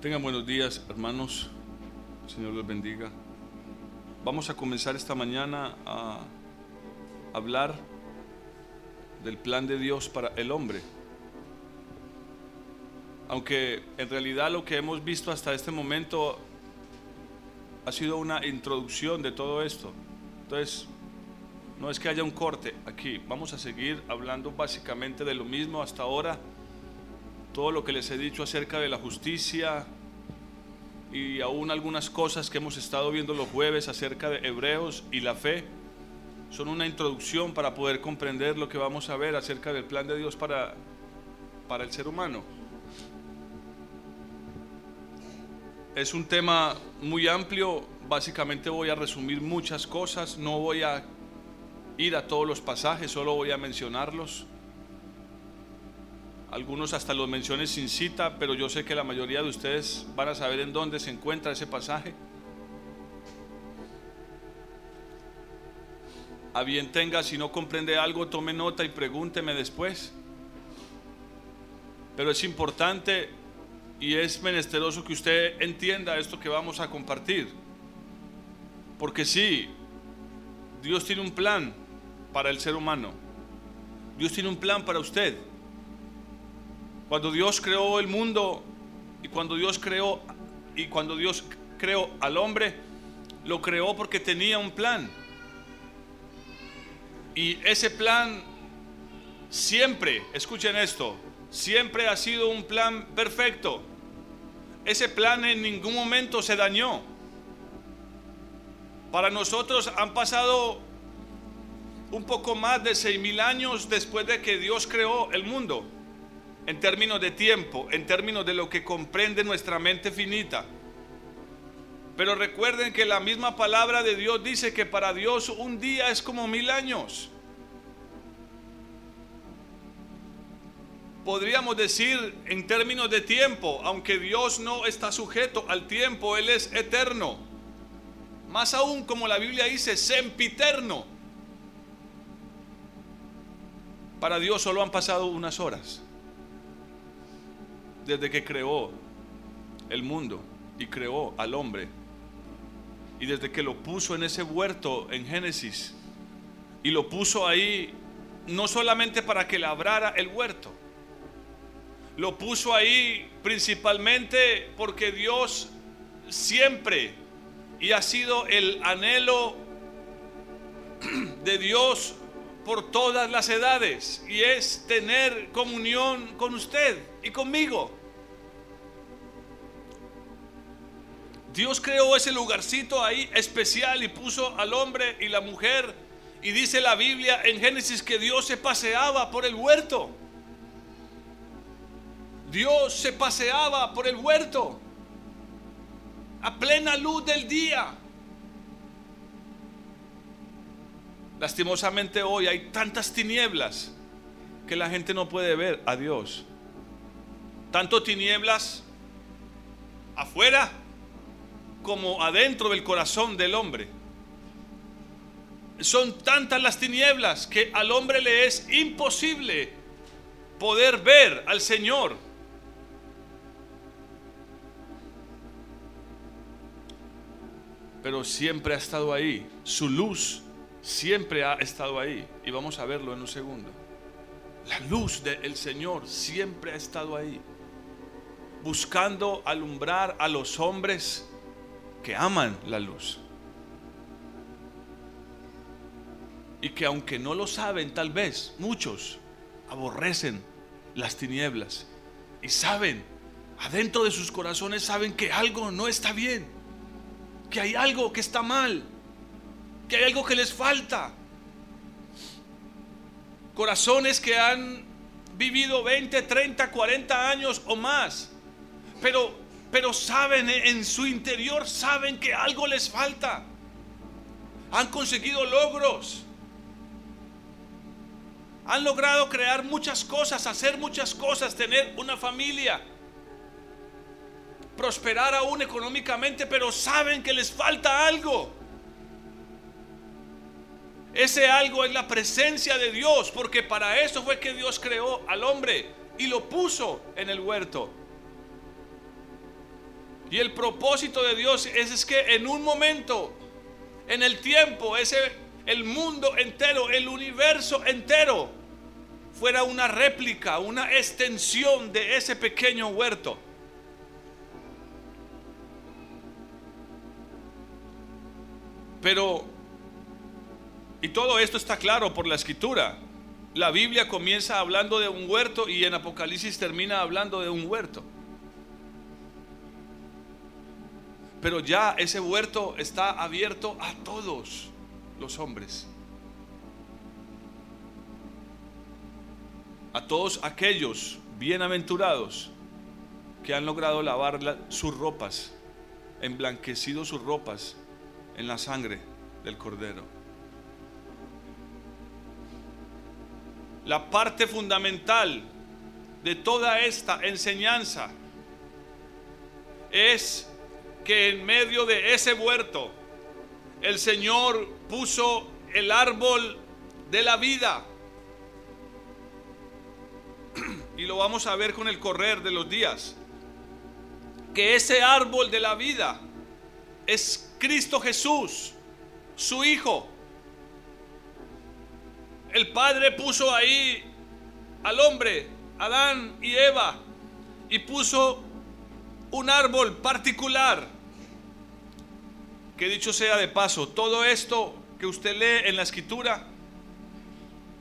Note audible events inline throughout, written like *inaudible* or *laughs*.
Tengan buenos días, hermanos. Señor los bendiga. Vamos a comenzar esta mañana a hablar del plan de Dios para el hombre. Aunque en realidad lo que hemos visto hasta este momento ha sido una introducción de todo esto. Entonces, no es que haya un corte aquí. Vamos a seguir hablando básicamente de lo mismo hasta ahora todo lo que les he dicho acerca de la justicia y aún algunas cosas que hemos estado viendo los jueves acerca de Hebreos y la fe son una introducción para poder comprender lo que vamos a ver acerca del plan de Dios para, para el ser humano. Es un tema muy amplio, básicamente voy a resumir muchas cosas, no voy a ir a todos los pasajes, solo voy a mencionarlos. Algunos hasta los mencioné sin cita, pero yo sé que la mayoría de ustedes van a saber en dónde se encuentra ese pasaje. A bien tenga, si no comprende algo, tome nota y pregúnteme después. Pero es importante y es menesteroso que usted entienda esto que vamos a compartir. Porque sí, Dios tiene un plan para el ser humano. Dios tiene un plan para usted. Cuando Dios creó el mundo y cuando Dios creó y cuando Dios creó al hombre, lo creó porque tenía un plan. Y ese plan siempre, escuchen esto, siempre ha sido un plan perfecto. Ese plan en ningún momento se dañó. Para nosotros han pasado un poco más de seis mil años después de que Dios creó el mundo en términos de tiempo, en términos de lo que comprende nuestra mente finita. Pero recuerden que la misma palabra de Dios dice que para Dios un día es como mil años. Podríamos decir en términos de tiempo, aunque Dios no está sujeto al tiempo, Él es eterno. Más aún como la Biblia dice, sempiterno. Para Dios solo han pasado unas horas desde que creó el mundo y creó al hombre. Y desde que lo puso en ese huerto en Génesis. Y lo puso ahí no solamente para que labrara el huerto. Lo puso ahí principalmente porque Dios siempre y ha sido el anhelo de Dios por todas las edades y es tener comunión con usted y conmigo. Dios creó ese lugarcito ahí especial y puso al hombre y la mujer. Y dice la Biblia en Génesis que Dios se paseaba por el huerto. Dios se paseaba por el huerto a plena luz del día. Lastimosamente hoy hay tantas tinieblas que la gente no puede ver a Dios. Tanto tinieblas afuera como adentro del corazón del hombre. Son tantas las tinieblas que al hombre le es imposible poder ver al Señor. Pero siempre ha estado ahí. Su luz siempre ha estado ahí. Y vamos a verlo en un segundo. La luz del Señor siempre ha estado ahí. Buscando alumbrar a los hombres que aman la luz. Y que aunque no lo saben, tal vez muchos aborrecen las tinieblas. Y saben, adentro de sus corazones saben que algo no está bien. Que hay algo que está mal. Que hay algo que les falta. Corazones que han vivido 20, 30, 40 años o más. Pero pero saben en su interior, saben que algo les falta. Han conseguido logros. Han logrado crear muchas cosas, hacer muchas cosas, tener una familia, prosperar aún económicamente, pero saben que les falta algo. Ese algo es la presencia de Dios, porque para eso fue que Dios creó al hombre y lo puso en el huerto. Y el propósito de Dios es, que en un momento, en el tiempo, ese, el mundo entero, el universo entero, fuera una réplica, una extensión de ese pequeño huerto. Pero, y todo esto está claro por la escritura. La Biblia comienza hablando de un huerto y en Apocalipsis termina hablando de un huerto. Pero ya ese huerto está abierto a todos los hombres. A todos aquellos bienaventurados que han logrado lavar sus ropas, emblanquecido sus ropas en la sangre del cordero. La parte fundamental de toda esta enseñanza es que en medio de ese huerto el Señor puso el árbol de la vida. Y lo vamos a ver con el correr de los días. Que ese árbol de la vida es Cristo Jesús, su Hijo. El Padre puso ahí al hombre, Adán y Eva, y puso un árbol particular que dicho sea de paso, todo esto que usted lee en la escritura,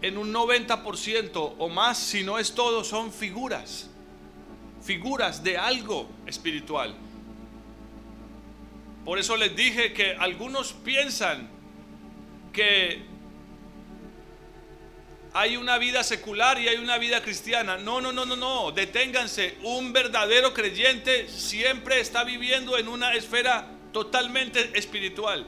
en un 90% o más, si no es todo, son figuras, figuras de algo espiritual. Por eso les dije que algunos piensan que hay una vida secular y hay una vida cristiana. No, no, no, no, no. Deténganse. Un verdadero creyente siempre está viviendo en una esfera totalmente espiritual.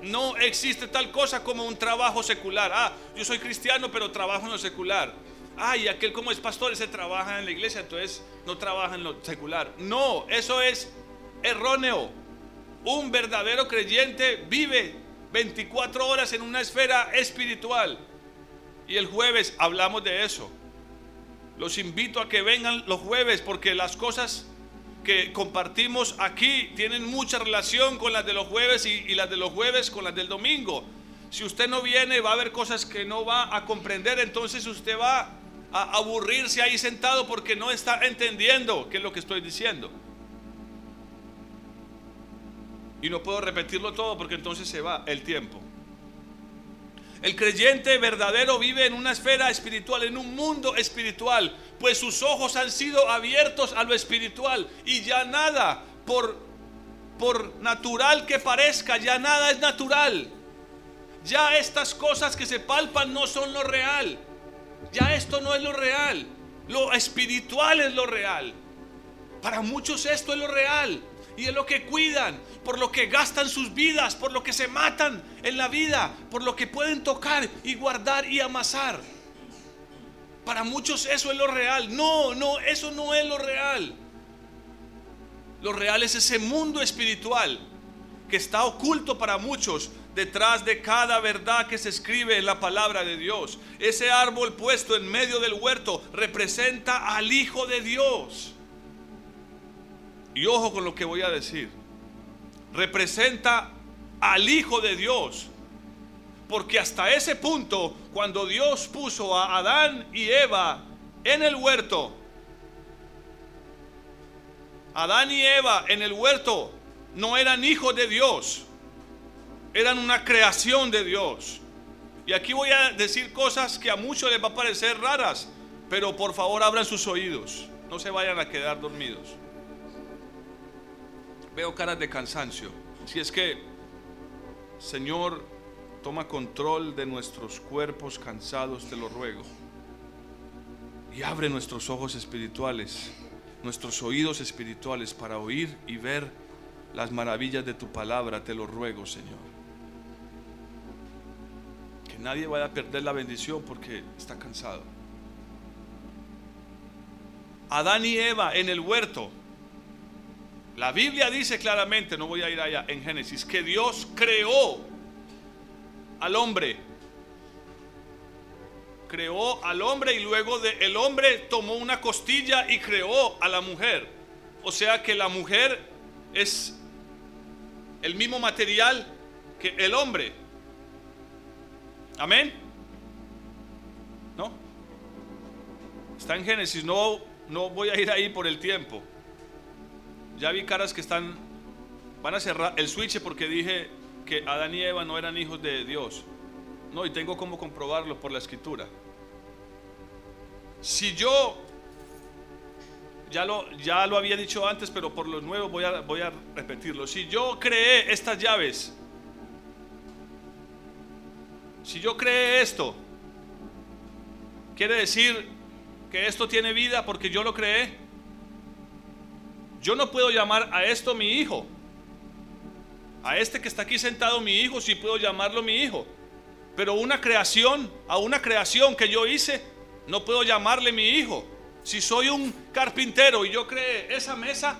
No existe tal cosa como un trabajo secular. Ah, yo soy cristiano, pero trabajo en lo secular. Ah, y aquel como es pastor, ese trabaja en la iglesia, entonces no trabaja en lo secular. No, eso es erróneo. Un verdadero creyente vive 24 horas en una esfera espiritual. Y el jueves hablamos de eso. Los invito a que vengan los jueves porque las cosas que compartimos aquí tienen mucha relación con las de los jueves y, las de los jueves con las del domingo. Si usted no viene, va a haber cosas que no va a comprender, entonces usted va a aburrirse ahí sentado porque no está entendiendo qué es lo que estoy diciendo. Y no puedo repetirlo todo porque entonces se va el tiempo. El creyente verdadero vive en una esfera espiritual, en un mundo espiritual, pues sus ojos han sido abiertos a lo espiritual y ya nada, por, por natural que parezca, ya nada es natural. Ya estas cosas que se palpan no son lo real. Ya esto no es lo real. Lo espiritual es lo real. Para muchos esto es lo real y es lo que cuidan, por lo que gastan sus vidas, por lo que se matan en la vida, por lo que pueden tocar y guardar y amasar. Para muchos eso es lo real. No, no, eso no es lo real. Lo real es ese mundo espiritual que está oculto para muchos detrás de cada verdad que se escribe en la palabra de Dios. Ese árbol puesto en medio del huerto representa al Hijo de Dios. Y ojo con lo que voy a decir. Representa al Hijo de Dios. Porque hasta ese punto, cuando Dios puso a Adán y Eva en el huerto, Adán y Eva en el huerto no eran hijos de Dios, eran una creación de Dios. Y aquí voy a decir cosas que a muchos les va a parecer raras, pero por favor abran sus oídos, no se vayan a quedar dormidos veo caras de cansancio. Si es que, Señor, toma control de nuestros cuerpos cansados, te lo ruego. Y abre nuestros ojos espirituales, nuestros oídos espirituales para oír y ver las maravillas de tu palabra, te lo ruego, Señor. Que nadie vaya a perder la bendición porque está cansado. Adán y Eva en el huerto la Biblia dice claramente, no voy a ir allá en Génesis, que Dios creó al hombre. Creó al hombre y luego de el hombre tomó una costilla y creó a la mujer. O sea que la mujer es el mismo material que el hombre. Amén. ¿No? Está en Génesis, no, no voy a ir ahí por el tiempo. Ya vi caras que están, van a cerrar el switch porque dije que Adán y Eva no eran hijos de Dios. No, y tengo como comprobarlo por la escritura. Si yo, ya lo, ya lo había dicho antes, pero por lo nuevo voy a, voy a repetirlo. Si yo creé estas llaves, si yo creé esto, quiere decir que esto tiene vida porque yo lo creé. Yo no puedo llamar a esto mi hijo. A este que está aquí sentado mi hijo, sí puedo llamarlo mi hijo. Pero una creación, a una creación que yo hice, no puedo llamarle mi hijo. Si soy un carpintero y yo creé esa mesa,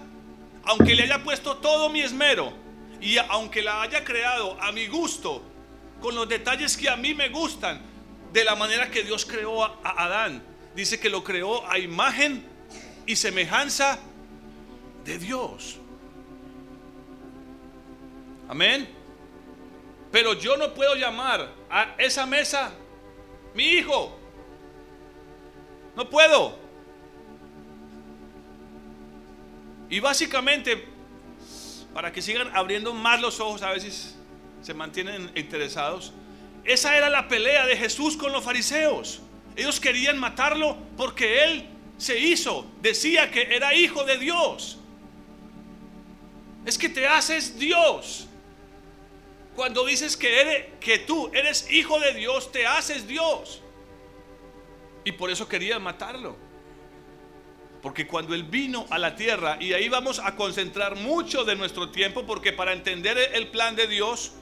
aunque le haya puesto todo mi esmero y aunque la haya creado a mi gusto, con los detalles que a mí me gustan, de la manera que Dios creó a, Adán. Dice que lo creó a imagen y semejanza de Dios. Amén. Pero yo no puedo llamar a esa mesa mi hijo. No puedo. Y básicamente, para que sigan abriendo más los ojos a veces se mantienen interesados. Esa era la pelea de Jesús con los fariseos. Ellos querían matarlo porque él se hizo, decía que era hijo de Dios. Es que te haces Dios. Cuando dices que, eres, que tú eres hijo de Dios, te haces Dios. Y por eso querían matarlo. Porque cuando Él vino a la tierra, y ahí vamos a concentrar mucho de nuestro tiempo, porque para entender el plan de Dios,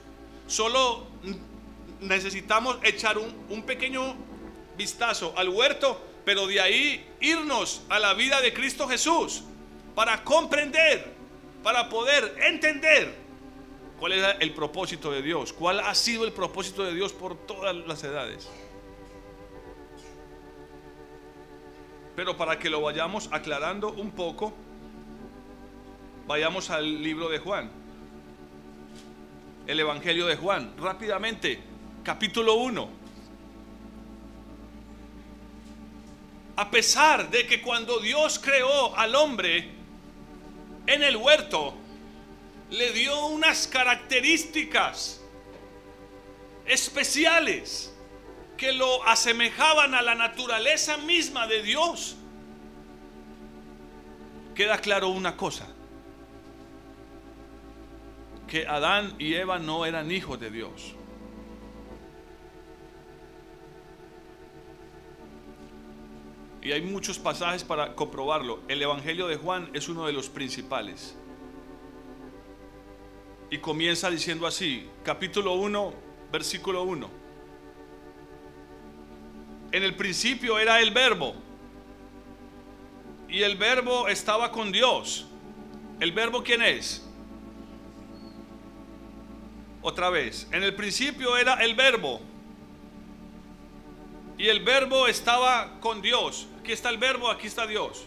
Solo necesitamos echar un, pequeño vistazo al huerto, pero de ahí irnos a la vida de Cristo Jesús para comprender, para poder entender cuál es el propósito de Dios, cuál ha sido el propósito de Dios por todas las edades. Pero para que lo vayamos aclarando un poco, vayamos al libro de Juan el Evangelio de Juan. Rápidamente, capítulo 1. A pesar de que cuando Dios creó al hombre en el huerto, le dio unas características especiales que lo asemejaban a la naturaleza misma de Dios. Queda claro una cosa que Adán y Eva no eran hijos de Dios. Y hay muchos pasajes para comprobarlo. El Evangelio de Juan es uno de los principales. Y comienza diciendo así, capítulo 1, versículo 1. En el principio era el verbo. Y el verbo estaba con Dios. ¿El verbo quién es? Otra vez, en el principio era el verbo. Y el verbo estaba con Dios. Aquí está el verbo, aquí está Dios.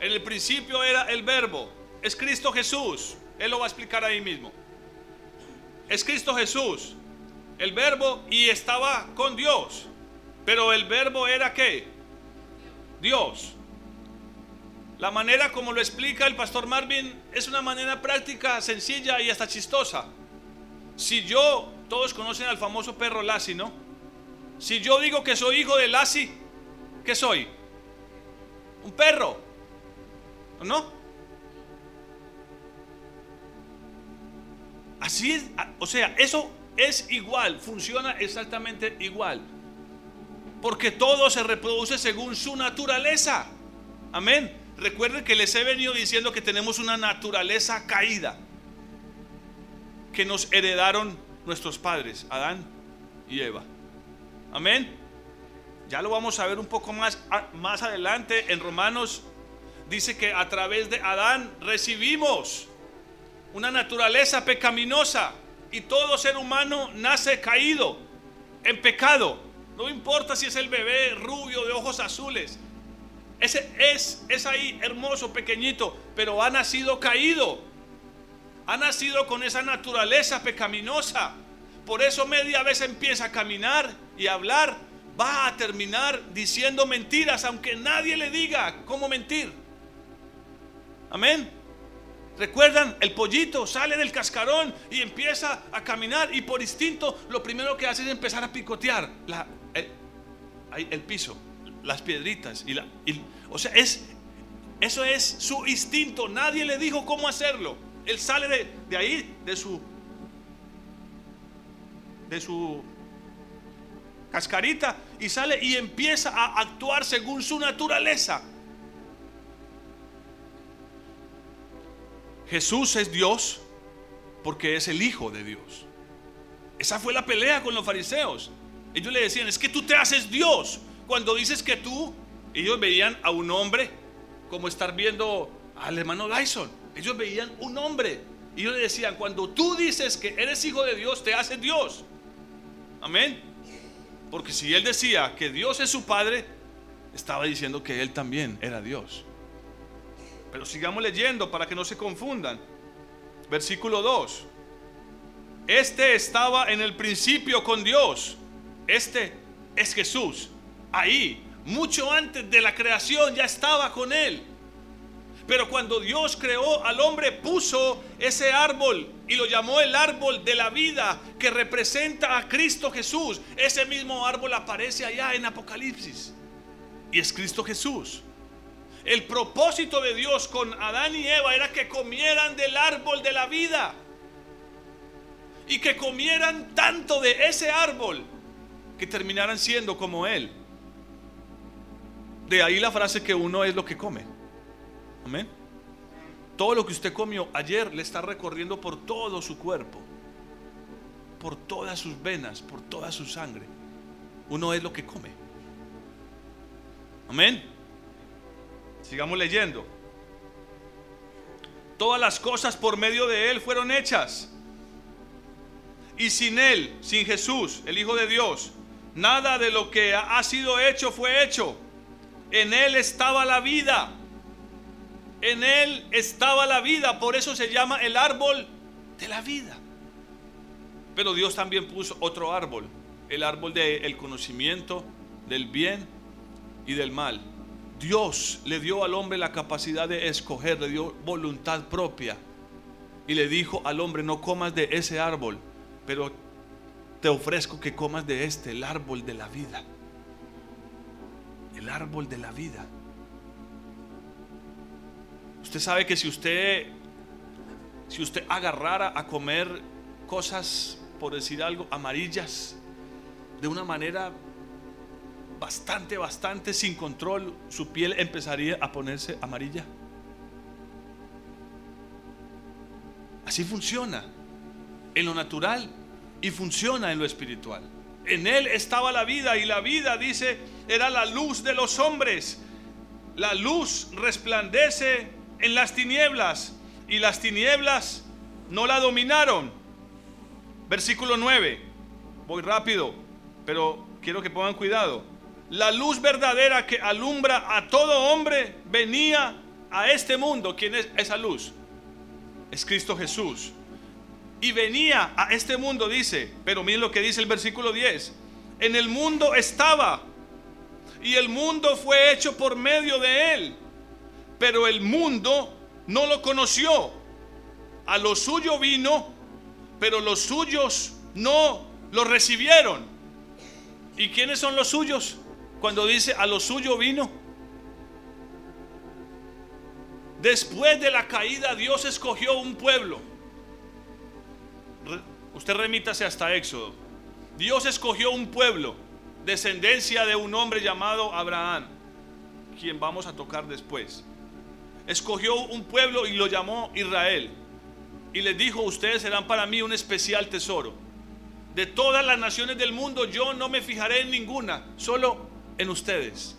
En el principio era el verbo. Es Cristo Jesús. Él lo va a explicar ahí mismo. Es Cristo Jesús. El verbo y estaba con Dios. Pero el verbo era qué? Dios. La manera como lo explica el pastor Marvin es una manera práctica, sencilla y hasta chistosa. Si yo, todos conocen al famoso perro Lassie, ¿no? Si yo digo que soy hijo de Lassie, ¿qué soy? Un perro, ¿no? Así es, o sea, eso es igual, funciona exactamente igual. Porque todo se reproduce según su naturaleza. Amén. Recuerden que les he venido diciendo que tenemos una naturaleza caída que nos heredaron nuestros padres, Adán y Eva. Amén. Ya lo vamos a ver un poco más, más adelante en Romanos. Dice que a través de Adán recibimos una naturaleza pecaminosa y todo ser humano nace caído en pecado. No importa si es el bebé rubio de ojos azules. Ese es, es ahí hermoso, pequeñito, pero ha nacido caído. ha nacido con esa naturaleza pecaminosa. Por eso media vez empieza a caminar y a hablar. Va a terminar diciendo mentiras, aunque nadie le diga cómo mentir. Amén. ¿Recuerdan? El pollito sale del cascarón y empieza a caminar y por instinto lo primero que hace es empezar a picotear el, piso, las piedritas. Y o sea, es, eso es su instinto. Nadie le dijo cómo hacerlo. Él sale de, de ahí, de su, de su cascarita y sale y empieza a actuar según su naturaleza. Jesús es Dios porque es el Hijo de Dios. Esa fue la pelea con los fariseos. Ellos le decían, es que tú te haces Dios. Cuando dices que tú, ellos veían a un hombre como estar viendo al hermano Dyson. Ellos veían un hombre. Y ellos le decían, cuando tú dices que eres hijo de Dios, te haces Dios. Amén. Porque si él decía que Dios es su Padre, estaba diciendo que él también era Dios. Pero sigamos leyendo para que no se confundan. Versículo 2. Este estaba en el principio con Dios. Este es Jesús. Ahí, mucho antes de la creación, ya estaba con Él. Pero cuando Dios creó al hombre, puso ese árbol y lo llamó el árbol de la vida que representa a Cristo Jesús. Ese mismo árbol aparece allá en Apocalipsis. Y es Cristo Jesús. El propósito de Dios con Adán y Eva era que comieran del árbol de la vida. Y que comieran tanto de ese árbol que terminaran siendo como Él. De ahí la frase que uno es lo que come. Amén. Todo lo que usted comió ayer le está recorriendo por todo su cuerpo, por todas sus venas, por toda su sangre. Uno es lo que come. Amén. Sigamos leyendo. Todas las cosas por medio de Él fueron hechas. Y sin Él, sin Jesús, el Hijo de Dios, nada de lo que ha sido hecho fue hecho. En Él estaba la vida. En Él estaba la vida. Por eso se llama el árbol de la vida. Pero Dios también puso otro árbol. El árbol del conocimiento del bien y del mal. Dios le dio al hombre la capacidad de escoger, le dio voluntad propia. Y le dijo al hombre, no comas de ese árbol, pero te ofrezco que comas de este, el árbol de la vida. El árbol de la vida. Usted sabe que si usted si usted agarrara a comer cosas, por decir algo, amarillas, de una manera bastante, bastante sin control, su piel empezaría a ponerse amarilla. Así funciona en lo natural y funciona en lo espiritual. En él estaba la vida y la vida, dice, era la luz de los hombres. La luz resplandece en las tinieblas y las tinieblas no la dominaron. Versículo 9. Voy rápido, pero quiero que pongan cuidado la luz verdadera que alumbra a todo hombre venía a este mundo. ¿Quién es esa luz? Es Cristo Jesús. Y venía a este mundo, dice, pero miren lo que dice el versículo 10. En el mundo estaba y el mundo fue hecho por medio de él, pero el mundo no lo conoció. A lo suyo vino, pero los suyos no lo recibieron. ¿Y quiénes son los suyos? Cuando dice a lo suyo vino. Después de la caída Dios escogió un pueblo. Usted remítase hasta Éxodo. Dios escogió un pueblo, descendencia de un hombre llamado Abraham, quien vamos a tocar después. Escogió un pueblo y lo llamó Israel. Y les dijo, ustedes serán para mí un especial tesoro. De todas las naciones del mundo yo no me fijaré en ninguna, solo en ustedes.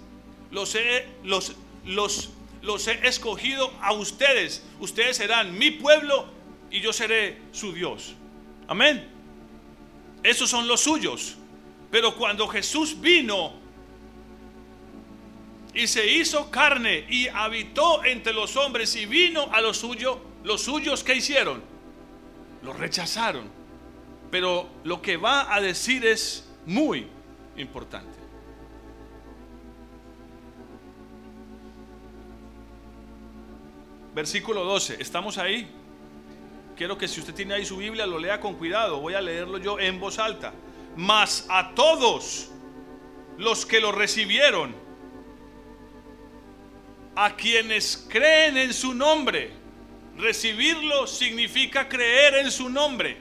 Los he, los, los, los he escogido a ustedes. Ustedes serán mi pueblo y yo seré su Dios. Amén. Esos son los suyos. Pero cuando Jesús vino y se hizo carne y habitó entre los hombres y vino a los suyos, los suyos que hicieron, lo rechazaron. Pero lo que va a decir es muy importante. Versículo 12, ¿estamos ahí? Quiero que si usted tiene ahí su Biblia lo lea con cuidado. Voy a leerlo yo en voz alta. Mas a todos los que lo recibieron, a quienes creen en su nombre, recibirlo significa creer en su nombre.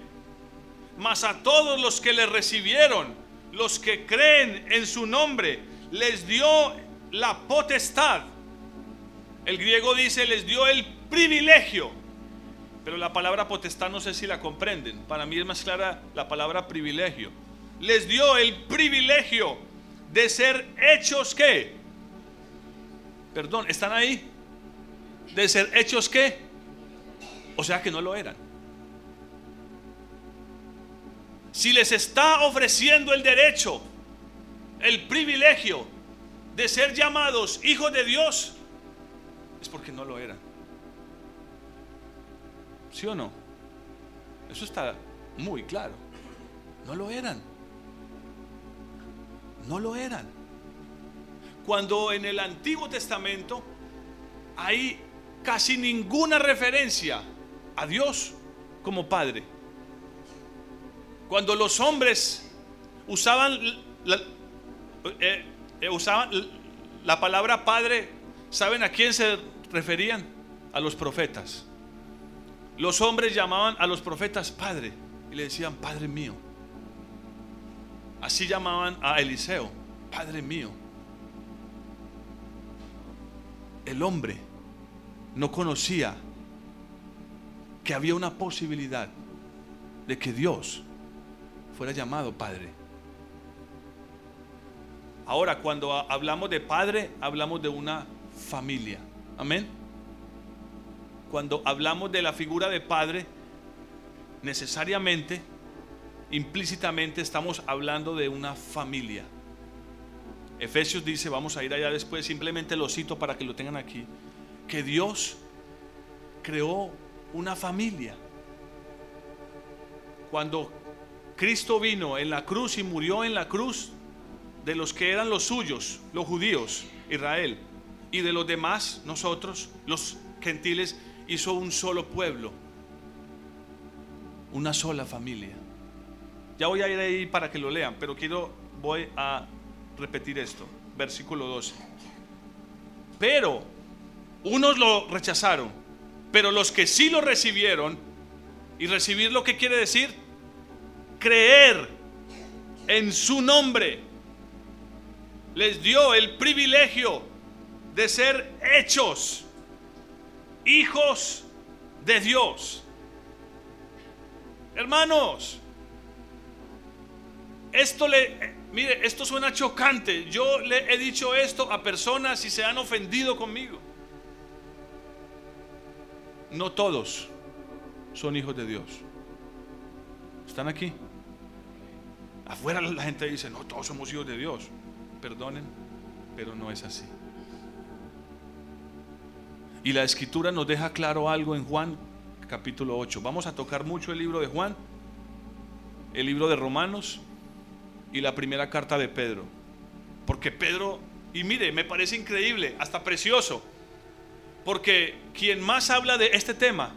Mas a todos los que le recibieron, los que creen en su nombre, les dio la potestad el griego dice, les dio el privilegio. Pero la palabra potestad no sé si la comprenden. Para mí es más clara la palabra privilegio. Les dio el privilegio de ser hechos qué? Perdón, ¿están ahí? De ser hechos qué? O sea que no lo eran. Si les está ofreciendo el derecho, el privilegio de ser llamados hijos de Dios, es porque no lo eran. ¿Sí o no? Eso está muy claro. No lo eran. No lo eran. Cuando en el Antiguo Testamento hay casi ninguna referencia a Dios como Padre. Cuando los hombres usaban la, eh, eh, usaban la palabra Padre ¿Saben a quién se referían? A los profetas. Los hombres llamaban a los profetas Padre y le decían, Padre mío. Así llamaban a Eliseo, Padre mío. El hombre no conocía que había una posibilidad de que Dios fuera llamado Padre. Ahora, cuando hablamos de Padre, hablamos de una familia. Amén. Cuando hablamos de la figura de padre, necesariamente, implícitamente estamos hablando de una familia. Efesios dice, vamos a ir allá después, simplemente lo cito para que lo tengan aquí, que Dios creó una familia. Cuando Cristo vino en la cruz y murió en la cruz de los que eran los suyos, los judíos, Israel, y de los demás, nosotros, los gentiles, hizo un solo pueblo, una sola familia. Ya voy a ir ahí para que lo lean, pero quiero, voy a repetir esto, versículo 12. Pero unos lo rechazaron, pero los que sí lo recibieron, y recibir lo que quiere decir, creer en su nombre, les dio el privilegio de ser hechos hijos de Dios. Hermanos, esto le, mire, esto suena chocante. Yo le he dicho esto a personas y se han ofendido conmigo. No todos son hijos de Dios. ¿Están aquí? Afuera la gente dice, no, todos somos hijos de Dios. Perdonen, pero no es así. Y la escritura nos deja claro algo en Juan capítulo 8. Vamos a tocar mucho el libro de Juan, el libro de Romanos y la primera carta de Pedro. Porque Pedro, y mire, me parece increíble, hasta precioso, porque quien más habla de este tema,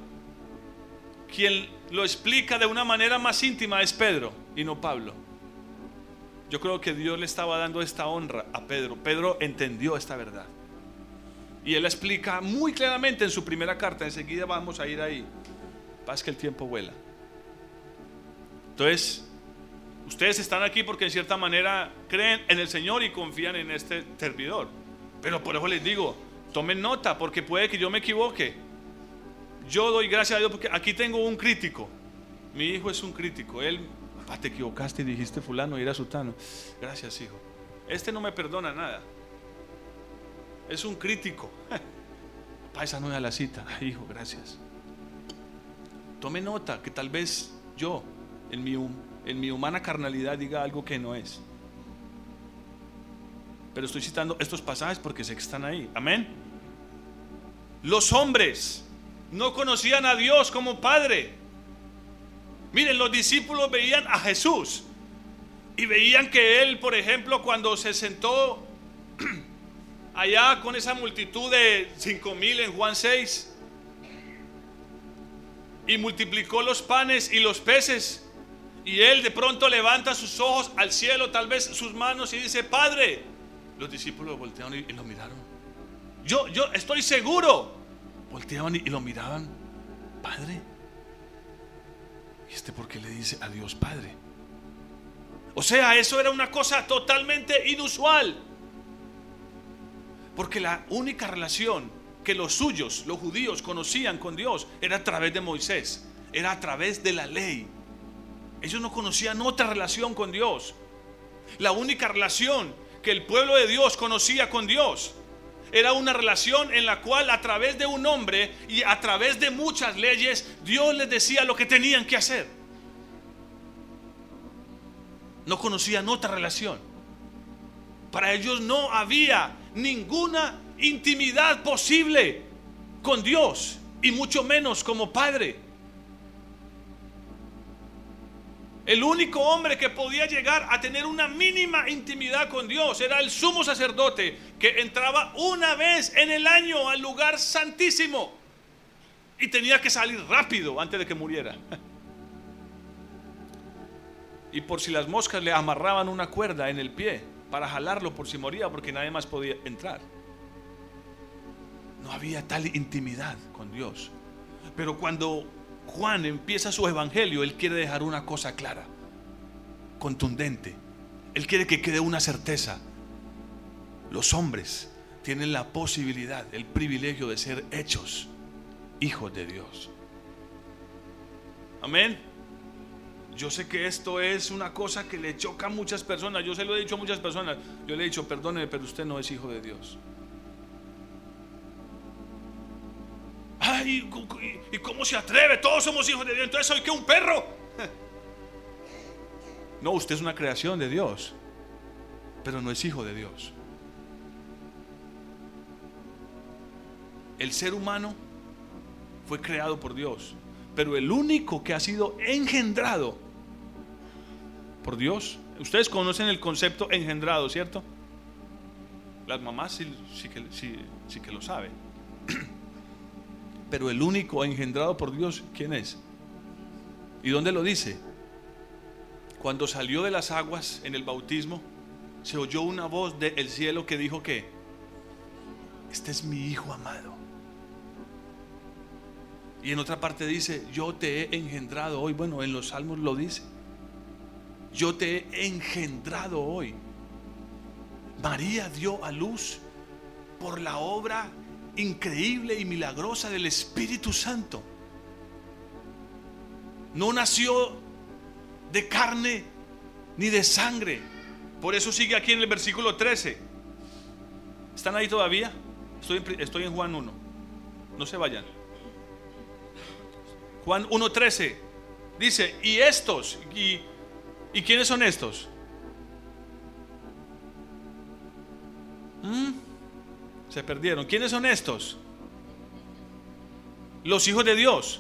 quien lo explica de una manera más íntima es Pedro y no Pablo. Yo creo que Dios le estaba dando esta honra a Pedro. Pedro entendió esta verdad. Y él explica muy claramente en su primera carta, enseguida vamos a ir ahí. Paz que el tiempo vuela. Entonces, ustedes están aquí porque en cierta manera creen en el Señor y confían en este servidor. Pero por eso les digo, tomen nota porque puede que yo me equivoque. Yo doy gracias a Dios porque aquí tengo un crítico. Mi hijo es un crítico. Él, papá, te equivocaste y dijiste fulano y era sutano. Gracias, hijo. Este no me perdona nada es un crítico. *laughs* Papá, esa no es la cita. hijo, gracias. Tome nota que tal vez yo, en mi, en mi humana carnalidad, diga algo que no es. Pero estoy citando estos pasajes porque sé que están ahí. Amén. Los hombres no conocían a Dios como Padre. Miren, los discípulos veían a Jesús y veían que él, por ejemplo, cuando se sentó *clears throat* allá con esa multitud de cinco mil en Juan 6 y multiplicó los panes y los peces. Y él de pronto levanta sus ojos al cielo, tal vez sus manos y dice, Padre. Los discípulos voltearon y, lo miraron. Yo, yo estoy seguro. Volteaban y, lo miraban, Padre. ¿Y este por qué le dice a Dios Padre? O sea, eso era una cosa totalmente inusual. Porque la única relación que los suyos, los judíos, conocían con Dios era a través de Moisés, era a través de la ley. Ellos no conocían otra relación con Dios. La única relación que el pueblo de Dios conocía con Dios era una relación en la cual a través de un hombre y a través de muchas leyes Dios les decía lo que tenían que hacer. No conocían otra relación. Para ellos no había ninguna intimidad posible con Dios y mucho menos como Padre. El único hombre que podía llegar a tener una mínima intimidad con Dios era el sumo sacerdote que entraba una vez en el año al lugar santísimo y tenía que salir rápido antes de que muriera. *laughs* Y por si las moscas le amarraban una cuerda en el pie para jalarlo por si moría porque nadie más podía entrar. No había tal intimidad con Dios. Pero cuando Juan empieza su evangelio, él quiere dejar una cosa clara, contundente. Él quiere que quede una certeza. Los hombres tienen la posibilidad, el privilegio de ser hechos hijos de Dios. Amén. Yo sé que esto es una cosa que le choca a muchas personas. Yo se lo he dicho a muchas personas. Yo le he dicho, perdóneme, pero usted no es hijo de Dios. Ay, ¿y cómo se atreve? Todos somos hijos de Dios. Entonces soy que un perro. *laughs* No, usted es una creación de Dios, pero no es hijo de Dios. El ser humano fue creado por Dios, pero el único que ha sido engendrado por Dios, ustedes conocen el concepto engendrado, ¿cierto? Las mamás sí, que, sí que lo saben. Pero el único engendrado por Dios, ¿quién es? ¿Y dónde lo dice? Cuando salió de las aguas en el bautismo, se oyó una voz del cielo que dijo que, este es mi hijo amado. Y en otra parte dice, yo te he engendrado hoy. Bueno, en los salmos lo dice. Yo te he engendrado hoy. María dio a luz por la obra increíble y milagrosa del Espíritu Santo. No nació de carne ni de sangre. Por eso sigue aquí en el versículo 13. ¿Están ahí todavía? Estoy en, Juan 1. No se vayan. Juan 1.13 dice, y estos, y, ¿y quiénes son estos? ¿Mm? Se perdieron. ¿Quiénes son estos? Los hijos de Dios.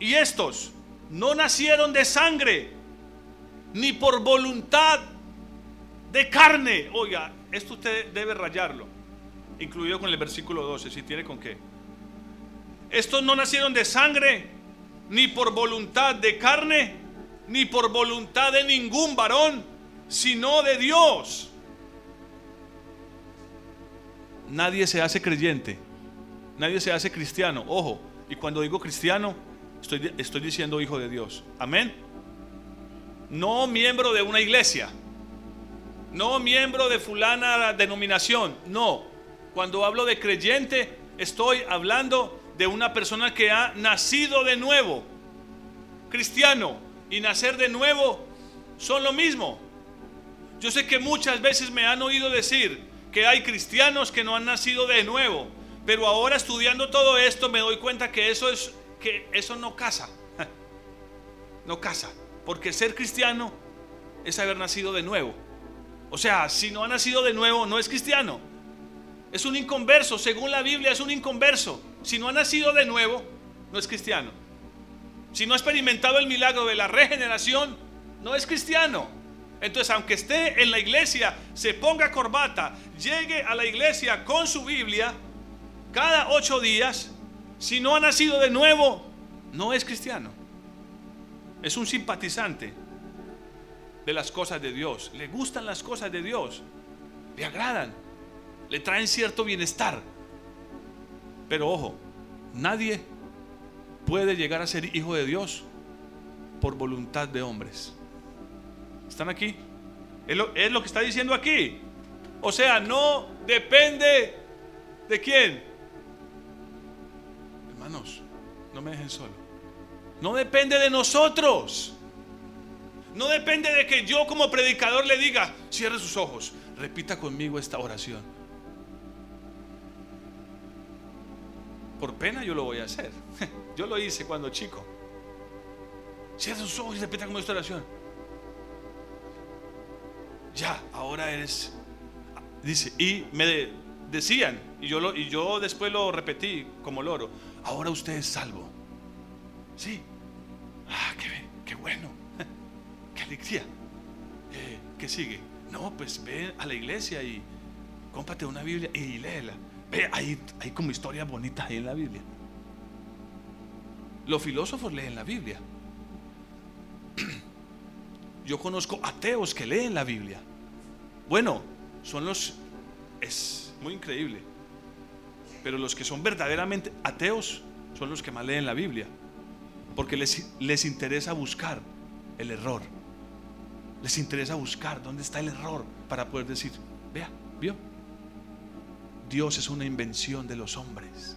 Y estos no nacieron de sangre, ni por voluntad de carne. Oiga, esto usted debe rayarlo, incluido con el versículo 12, si tiene con qué. Estos no nacieron de sangre, ni por voluntad de carne, ni por voluntad de ningún varón, sino de Dios. Nadie se hace creyente, nadie se hace cristiano. Ojo, y cuando digo cristiano, estoy, diciendo hijo de Dios. Amén. No miembro de una iglesia, no miembro de fulana denominación, no. Cuando hablo de creyente, estoy hablando de una persona que ha nacido de nuevo. Cristiano y nacer de nuevo son lo mismo. Yo sé que muchas veces me han oído decir, que hay cristianos que no han nacido de nuevo. Pero ahora estudiando todo esto me doy cuenta que eso es que eso no casa. *laughs* No casa, porque ser cristiano es haber nacido de nuevo. O sea, si no ha nacido de nuevo no es cristiano. Es un inconverso, según la Biblia es un inconverso. Si no ha nacido de nuevo no es cristiano. si no ha experimentado el milagro de la regeneración, no es cristiano. Entonces, aunque esté en la iglesia, se ponga corbata, llegue a la iglesia con su Biblia cada ocho días, si no ha nacido de nuevo, no es cristiano. Es un simpatizante de las cosas de Dios. Le gustan las cosas de Dios. Le agradan. Le traen cierto bienestar. Pero ojo, nadie puede llegar a ser hijo de Dios por voluntad de hombres. ¿Están aquí? Es lo, que está diciendo aquí. O sea, no depende de quién. Hermanos, no me dejen solo. No depende de nosotros. No depende de que yo como predicador le diga, cierre sus ojos, repita conmigo esta oración. Por pena yo lo voy a hacer. *laughs* Yo lo hice cuando chico. Cierre sus ojos y repita conmigo esta oración ya, ahora eres, dice, y me decían, y yo, lo, y yo después lo repetí como loro, ahora usted es salvo. Sí, ah, qué, bueno, *laughs* qué alegría. Eh, ¿Qué sigue? No, pues ve a la iglesia y cómprate una Biblia y léela. Ve, hay, hay como historias bonitas ahí en la Biblia. Los filósofos leen la Biblia. *clears throat* Yo conozco ateos que leen la Biblia. Bueno, son los... Es muy increíble. Pero los que son verdaderamente ateos son los que más leen la Biblia. Porque les, les interesa buscar el error. Les interesa buscar dónde está el error para poder decir, vea, vio. Dios es una invención de los hombres.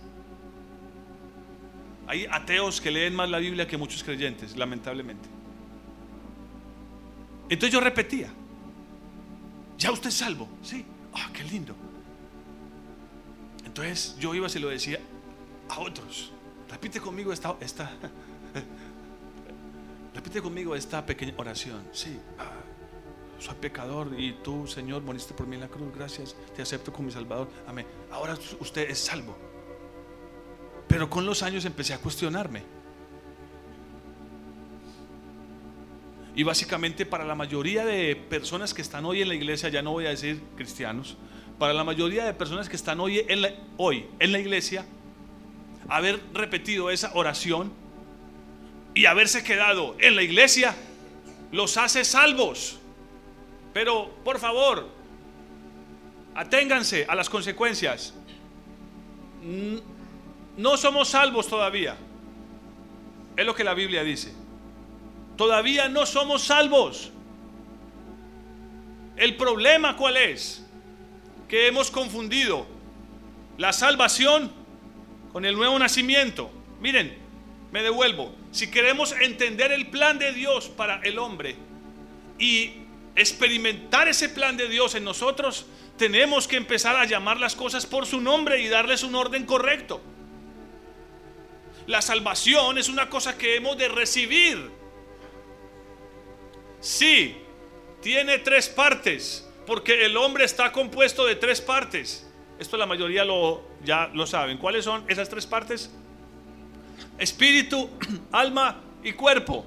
Hay ateos que leen más la Biblia que muchos creyentes, lamentablemente. Entonces yo repetía, ¿ya usted es salvo? Sí, ah, qué lindo. Entonces yo iba y se lo decía a otros. Repite conmigo esta, esta *laughs* repite conmigo esta pequeña oración. Sí, ah, soy pecador y tú, Señor, moriste por mí en la cruz. Gracias, te acepto como mi Salvador. Amén. Ahora usted es salvo. Pero con los años empecé a cuestionarme. Y básicamente para la mayoría de personas que están hoy en la iglesia, ya no voy a decir cristianos, para la mayoría de personas que están hoy en la, hoy en la iglesia, haber repetido esa oración y haberse quedado en la iglesia los hace salvos. Pero por favor, aténganse a las consecuencias. No somos salvos todavía. Es lo que la Biblia dice todavía no somos salvos. El problema cuál es? Que hemos confundido la salvación con el nuevo nacimiento. Miren, me devuelvo. Si queremos entender el plan de Dios para el hombre y experimentar ese plan de Dios en nosotros, tenemos que empezar a llamar las cosas por su nombre y darles un orden correcto. La salvación es una cosa que hemos de recibir Sí, tiene tres partes, porque el hombre está compuesto de tres partes. Esto la mayoría lo, ya lo saben. ¿Cuáles son esas tres partes? Espíritu, *clears throat* alma y cuerpo.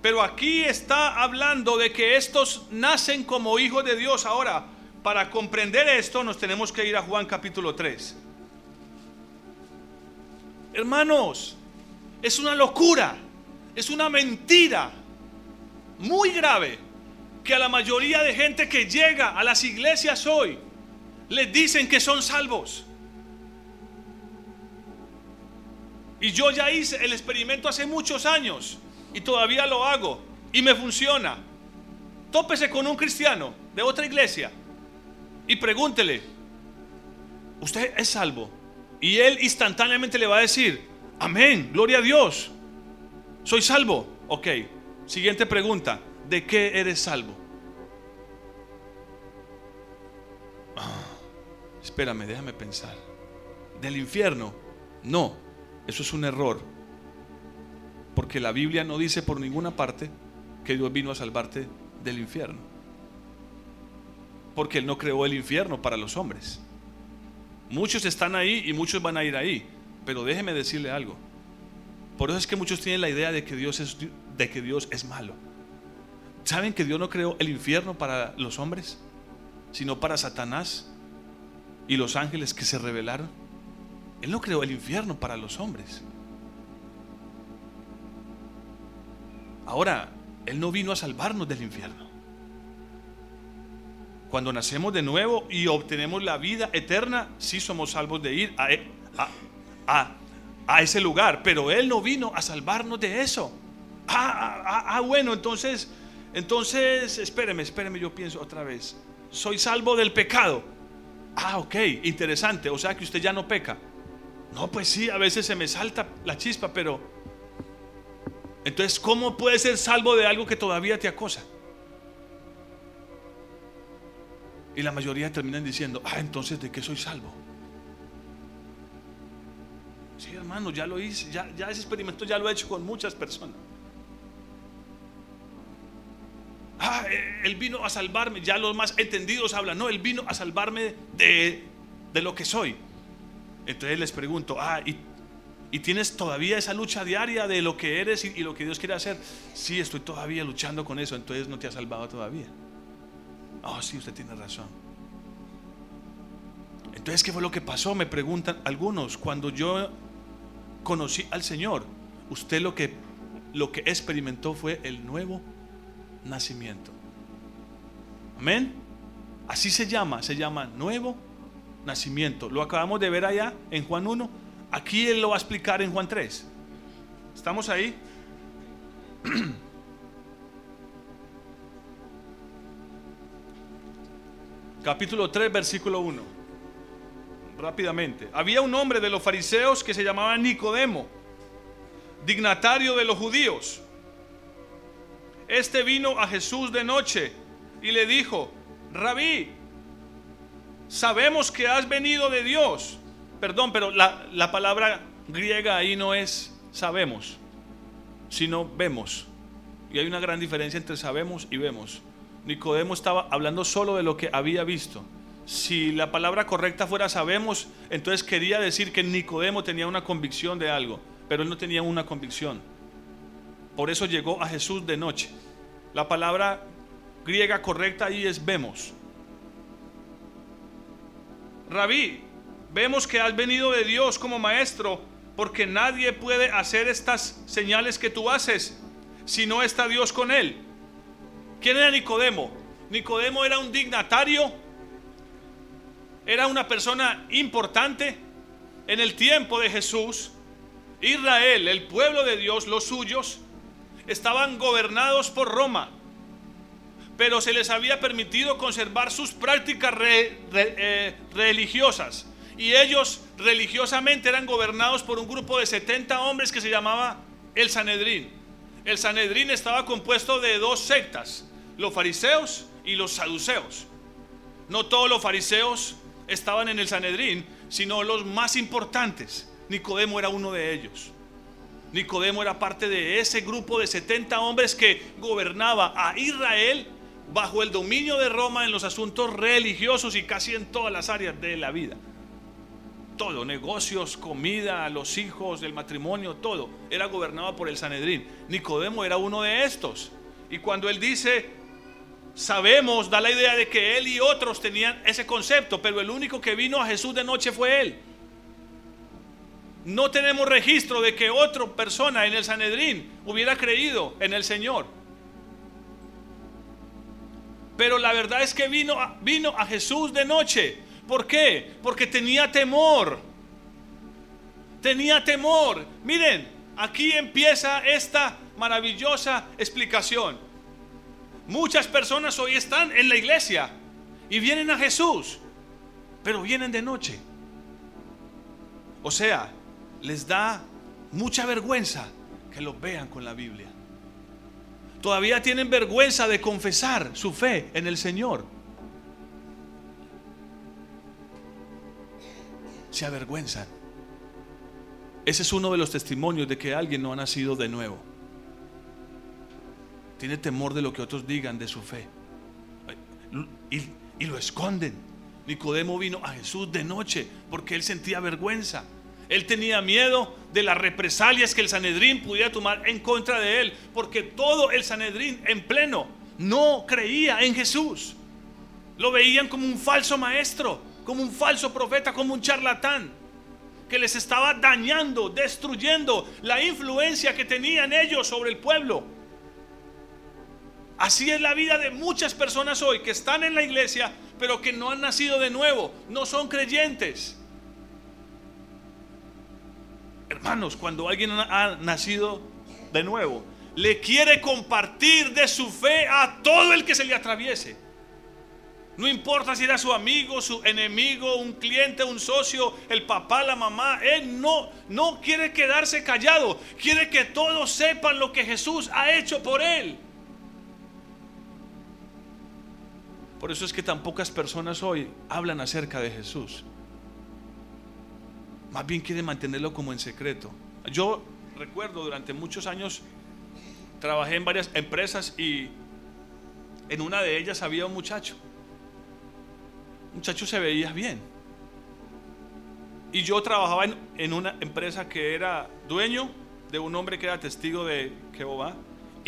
Pero aquí está hablando de que estos nacen como hijos de Dios. Ahora, para comprender esto nos tenemos que ir a Juan capítulo 3. Hermanos, es una locura es una mentira muy grave que a la mayoría de gente que llega a las iglesias hoy les dicen que son salvos. Y yo ya hice el experimento hace muchos años y todavía lo hago y me funciona. Tópese con un cristiano de otra iglesia y pregúntele, ¿usted es salvo? Y él instantáneamente le va a decir, amén, gloria a Dios. ¿Soy salvo? Ok. Siguiente pregunta. ¿De qué eres salvo? Ah, espérame, déjame pensar. ¿Del infierno? No, eso es un error. Porque la Biblia no dice por ninguna parte que Dios vino a salvarte del infierno. Porque Él no creó el infierno para los hombres. Muchos están ahí y muchos van a ir ahí. Pero déjeme decirle algo. Por eso es que muchos tienen la idea de que Dios es, de que Dios es malo. ¿Saben que Dios no creó el infierno para los hombres, sino para Satanás y los ángeles que se rebelaron? Él no creó el infierno para los hombres. Ahora, Él no vino a salvarnos del infierno. Cuando nacemos de nuevo y obtenemos la vida eterna, sí somos salvos de ir a, a, a, ese lugar, pero Él no vino a salvarnos de eso. Ah, ah, ah, bueno, entonces, entonces, espéreme, espéreme, yo pienso otra vez. Soy salvo del pecado. Ah, ok, interesante, o sea que usted ya no peca. No, pues sí, a veces se me salta la chispa, pero entonces, ¿cómo puedes ser salvo de algo que todavía te acosa? Y la mayoría terminan diciendo, ah, entonces, ¿de qué soy salvo? Sí, hermano, ya lo hice, ya, ese experimento ya lo he hecho con muchas personas. Ah, eh, él vino a salvarme, ya los más entendidos hablan, no, él vino a salvarme de, de lo que soy. Entonces les pregunto, ah, ¿y y tienes todavía esa lucha diaria de lo que eres y, lo que Dios quiere hacer. Sí, estoy todavía luchando con eso, entonces no te ha salvado todavía. Oh, sí, usted tiene razón. Entonces, ¿qué fue lo que pasó? Me preguntan algunos. Cuando yo conocí al Señor, usted lo que, lo que experimentó fue el nuevo nacimiento. Amén. Así se llama, se llama nuevo nacimiento. Lo acabamos de ver allá en Juan 1 Aquí él lo va a explicar en Juan 3. ¿Estamos ahí? *clears throat* Capítulo 3, versículo 1. Rápidamente. Había un hombre de los fariseos que se llamaba Nicodemo, dignatario de los judíos. Este vino a Jesús de noche y le dijo, Rabí, sabemos que has venido de Dios Perdón, pero la, palabra griega ahí no es sabemos, sino vemos. Y hay una gran diferencia entre sabemos y vemos. Nicodemo estaba hablando solo de lo que había visto. Si la palabra correcta fuera sabemos, entonces quería decir que Nicodemo tenía una convicción de algo, pero él no tenía una convicción. Por eso llegó a Jesús de noche. La palabra griega correcta ahí es vemos. Rabí, Vemos que has venido de Dios como maestro, porque nadie puede hacer estas señales que tú haces si no está Dios con él. ¿Quién era Nicodemo? Nicodemo era un dignatario, era una persona importante en el tiempo de Jesús. Israel, el pueblo de Dios, los suyos, estaban gobernados por Roma, pero se les había permitido conservar sus prácticas eh, religiosas y ellos religiosamente eran gobernados por un grupo de 70 hombres que se llamaba el Sanedrín. El Sanedrín estaba compuesto de dos sectas, los fariseos y los saduceos. No todos los fariseos estaban en el Sanedrín, sino los más importantes. Nicodemo era uno de ellos. Nicodemo era parte de ese grupo de 70 hombres que gobernaba a Israel bajo el dominio de Roma en los asuntos religiosos y casi en todas las áreas de la vida todo, negocios, comida, los hijos, el matrimonio, todo, era gobernado por el Sanedrín. Nicodemo era uno de estos. Y cuando él dice, sabemos, da la idea de que él y otros tenían ese concepto, pero el único que vino a Jesús de noche fue él. No tenemos registro de que otra persona en el Sanedrín hubiera creído en el Señor. Pero la verdad es que vino, vino a Jesús de noche ¿Por qué? Porque tenía temor. Tenía temor. Miren, aquí empieza esta maravillosa explicación. Muchas personas hoy están en la iglesia y vienen a Jesús, pero vienen de noche. O sea, les da mucha vergüenza que los vean con la Biblia. Todavía tienen vergüenza de confesar su fe en el Señor. se avergüenzan. Ese es uno de los testimonios de que alguien no ha nacido de nuevo. Tiene temor de lo que otros digan de su fe. Y, lo esconden. Nicodemo vino a Jesús de noche porque él sentía vergüenza. Él tenía miedo de las represalias que el Sanedrín pudiera tomar en contra de él, porque todo el Sanedrín en pleno no creía en Jesús. Lo veían como un falso maestro, como un falso profeta, como un charlatán, que les estaba dañando, destruyendo la influencia que tenían ellos sobre el pueblo. Así es la vida de muchas personas hoy que están en la iglesia, pero que no han nacido de nuevo, no son creyentes. Hermanos, cuando alguien ha nacido de nuevo, le quiere compartir de su fe a todo el que se le atraviese. No importa si era su amigo, su enemigo, un cliente, un socio, el papá, la mamá. Él no, no quiere quedarse callado. Quiere que todos sepan lo que Jesús ha hecho por él. Por eso es que tan pocas personas hoy hablan acerca de Jesús. Más bien quieren mantenerlo como en secreto. Yo recuerdo durante muchos años trabajé en varias empresas y en una de ellas había un muchacho. Un muchacho se veía bien. Y yo trabajaba en, en, una empresa que era dueño de un hombre que era testigo de Jehová.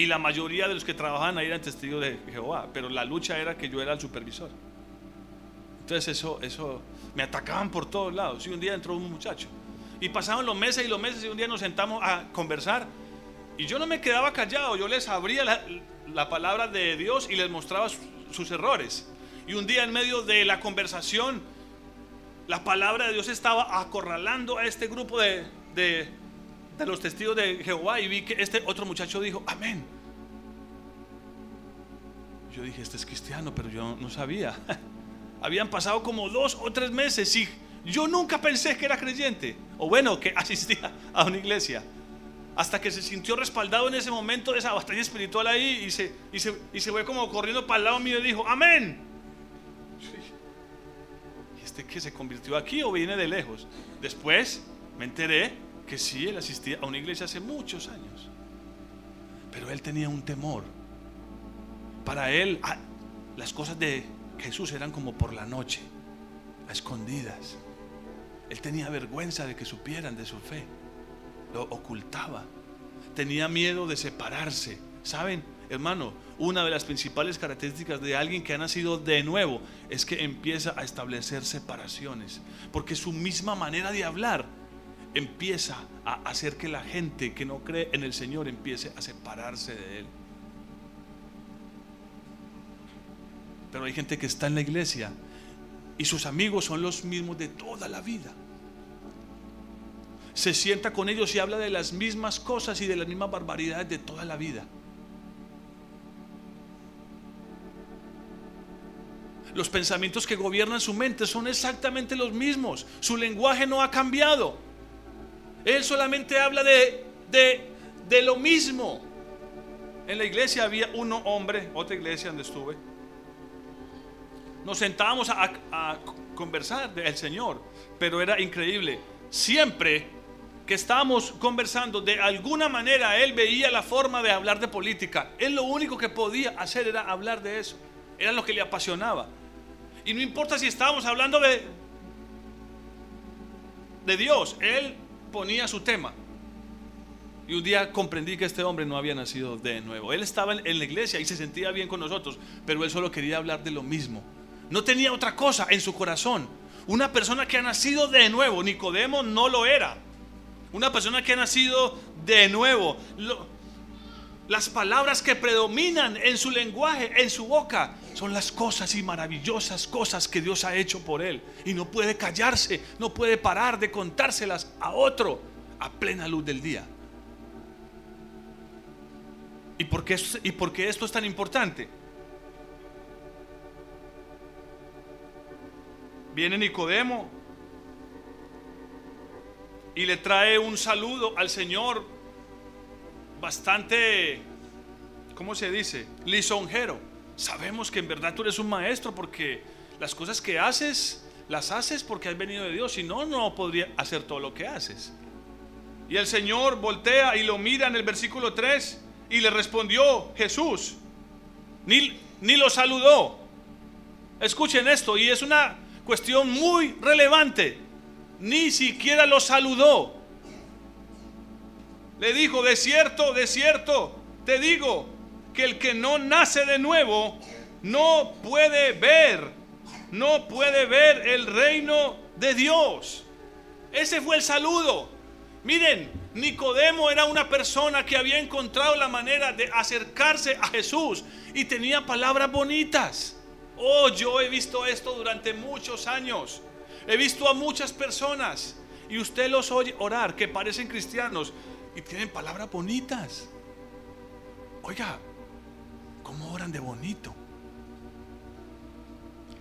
Y la mayoría de los que trabajaban ahí eran testigos de Jehová. Pero la lucha era que yo era el supervisor. Entonces eso, eso, me atacaban por todos lados. Y un día entró un muchacho. Y pasaban los meses y los meses y un día nos sentamos a conversar. Y yo no me quedaba callado, yo les abría la, palabra de Dios y les mostraba sus errores. Y un día en medio de la conversación, la palabra de Dios estaba acorralando a este grupo de, de los testigos de Jehová y vi que este otro muchacho dijo, amén. Yo dije, este es cristiano, pero yo no sabía. *laughs* Habían pasado como dos o tres meses y yo nunca pensé que era creyente, o bueno, que *laughs* asistía a una iglesia. Hasta que se sintió respaldado en ese momento de esa batalla espiritual ahí y se, y se, y se fue como corriendo para el lado mío y dijo, amén. ¿Y este que se convirtió aquí o viene de lejos? Después me enteré que sí, él asistía a una iglesia hace muchos años. Pero él tenía un temor. Para él, ah, las cosas de Jesús eran como por la noche, a escondidas. Él tenía vergüenza de que supieran de su fe. Lo ocultaba. Tenía miedo de separarse. ¿Saben, hermano? Una de las principales características de alguien que ha nacido de nuevo es que empieza a establecer separaciones. Porque su misma manera de hablar empieza a hacer que la gente que no cree en el Señor empiece a separarse de Él. Pero hay gente que está en la iglesia y sus amigos son los mismos de toda la vida. Se sienta con ellos y habla de las mismas cosas y de las mismas barbaridades de toda la vida. Los pensamientos que gobiernan su mente son exactamente los mismos. Su lenguaje no ha cambiado. Él solamente habla de, de, de lo mismo. En la iglesia había uno hombre, otra iglesia donde estuve, nos sentábamos a, conversar del Señor, pero era increíble. Siempre que estábamos conversando, de alguna manera él veía la forma de hablar de política. Él lo único que podía hacer era hablar de eso. Era lo que le apasionaba. Y no importa si estábamos hablando de, de Dios, él ponía su tema. Y un día comprendí que este hombre no había nacido de nuevo. Él estaba en la iglesia y se sentía bien con nosotros, pero él solo quería hablar de lo mismo. No tenía otra cosa en su corazón. Una persona que ha nacido de nuevo, Nicodemo no lo era. Una persona que ha nacido de nuevo. las palabras que predominan en su lenguaje, en su boca, son las cosas y maravillosas cosas que Dios ha hecho por él. Y no puede callarse, no puede parar de contárselas a otro a plena luz del día. ¿Y por qué, y por qué esto es tan importante? Viene Nicodemo y le trae un saludo al Señor bastante, ¿cómo se dice? Lisonjero. Sabemos que en verdad tú eres un maestro porque las cosas que haces, las haces porque has venido de Dios. Si no, no podría hacer todo lo que haces. Y el Señor voltea y lo mira en el versículo 3 y le respondió Jesús. Ni, ni lo saludó. Escuchen esto y es una cuestión muy relevante. Ni siquiera lo saludó. Le dijo, de cierto, de cierto, te digo que el que no nace de nuevo no puede ver, no puede ver el reino de Dios. Ese fue el saludo. Miren, Nicodemo era una persona que había encontrado la manera de acercarse a Jesús y tenía palabras bonitas. Oh, yo he visto esto durante muchos años. He visto a muchas personas y usted los oye orar que parecen cristianos y tienen palabras bonitas. Oiga, ¿cómo oran de bonito?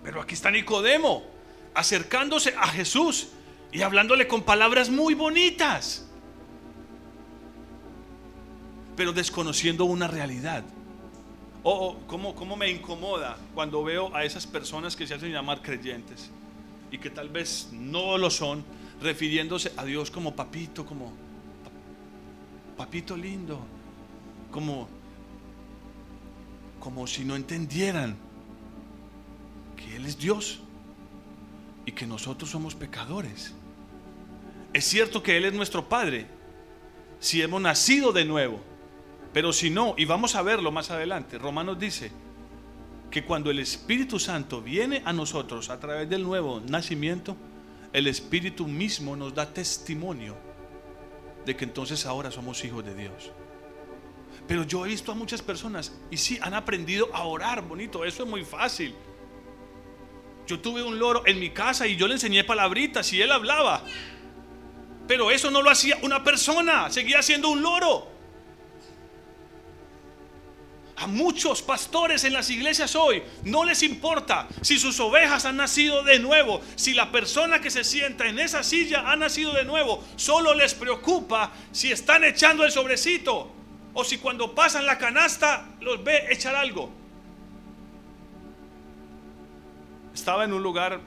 Pero aquí está Nicodemo acercándose a Jesús y hablándole con palabras muy bonitas, pero desconociendo una realidad. Oh, oh ¿cómo, me incomoda cuando veo a esas personas que se hacen llamar creyentes y que tal vez no lo son, refiriéndose a Dios como papito, como papito lindo, como, como si no entendieran que Él es Dios y que nosotros somos pecadores. Es cierto que Él es nuestro Padre, si hemos nacido de nuevo, pero si no, y vamos a verlo más adelante, Romanos dice que cuando el Espíritu Santo viene a nosotros a través del nuevo nacimiento, el Espíritu mismo nos da testimonio de que entonces ahora somos hijos de Dios. Pero yo he visto a muchas personas y sí, han aprendido a orar bonito, eso es muy fácil. Yo tuve un loro en mi casa y yo le enseñé palabritas y él hablaba. Pero eso no lo hacía una persona, seguía siendo un loro. A muchos pastores en las iglesias hoy no les importa si sus ovejas han nacido de nuevo, si la persona que se sienta en esa silla ha nacido de nuevo. Solo les preocupa si están echando el sobrecito o si cuando pasan la canasta los ve echar algo. Estaba en un lugar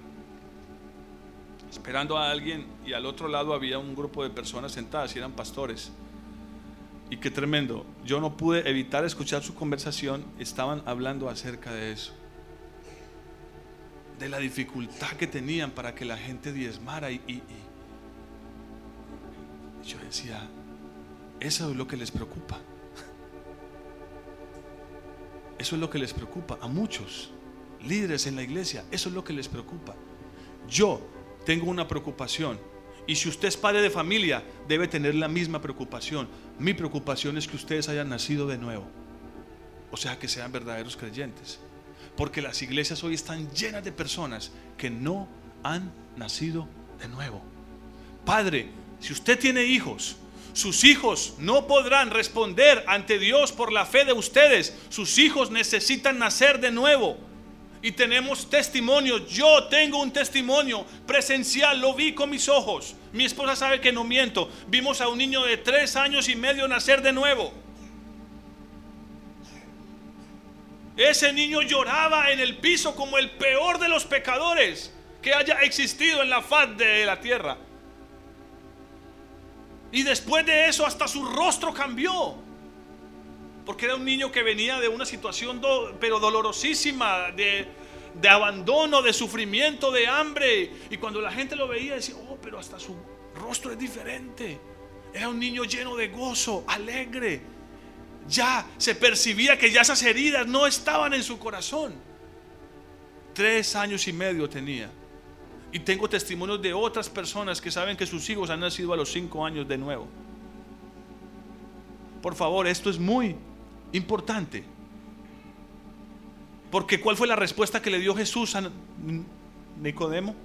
esperando a alguien y al otro lado había un grupo de personas sentadas y eran pastores. Y qué tremendo, yo no pude evitar escuchar su conversación, estaban hablando acerca de eso. De la dificultad que tenían para que la gente diezmara y, y yo decía, eso es lo que les preocupa. Eso es lo que les preocupa a muchos líderes en la iglesia, eso es lo que les preocupa. Yo tengo una preocupación y si usted es padre de familia, debe tener la misma preocupación. Mi preocupación es que ustedes hayan nacido de nuevo. O sea, que sean verdaderos creyentes. Porque las iglesias hoy están llenas de personas que no han nacido de nuevo. Padre, si usted tiene hijos, sus hijos no podrán responder ante Dios por la fe de ustedes. Sus hijos necesitan nacer de nuevo y tenemos testimonios. Yo tengo un testimonio presencial, lo vi con mis ojos. Mi esposa sabe que no miento. Vimos a un niño de tres años y medio nacer de nuevo. Ese niño lloraba en el piso como el peor de los pecadores que haya existido en la faz de la tierra. Y después de eso hasta su rostro cambió. Porque era un niño que venía de una situación pero dolorosísima, de, de abandono, de sufrimiento, de hambre. Y cuando la gente lo veía decía, oh, pero hasta su rostro es diferente. Era un niño lleno de gozo, alegre. Ya se percibía que ya esas heridas no estaban en su corazón. Tres años y medio tenía. Y tengo testimonios de otras personas que saben que sus hijos han nacido a los cinco años de nuevo. Por favor, esto es muy importante. Porque ¿cuál fue la respuesta que le dio Jesús a Nicodemo?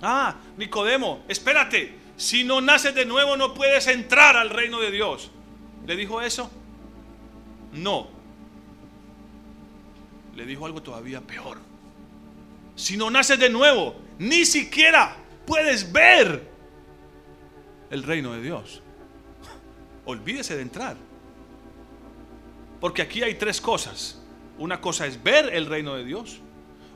Ah, Nicodemo, espérate, si no naces de nuevo no puedes entrar al reino de Dios. ¿Le dijo eso? No. Le dijo algo todavía peor. Si no naces de nuevo, ni siquiera puedes ver el reino de Dios. Olvídese de entrar. Porque aquí hay tres cosas. Una cosa es ver el reino de Dios.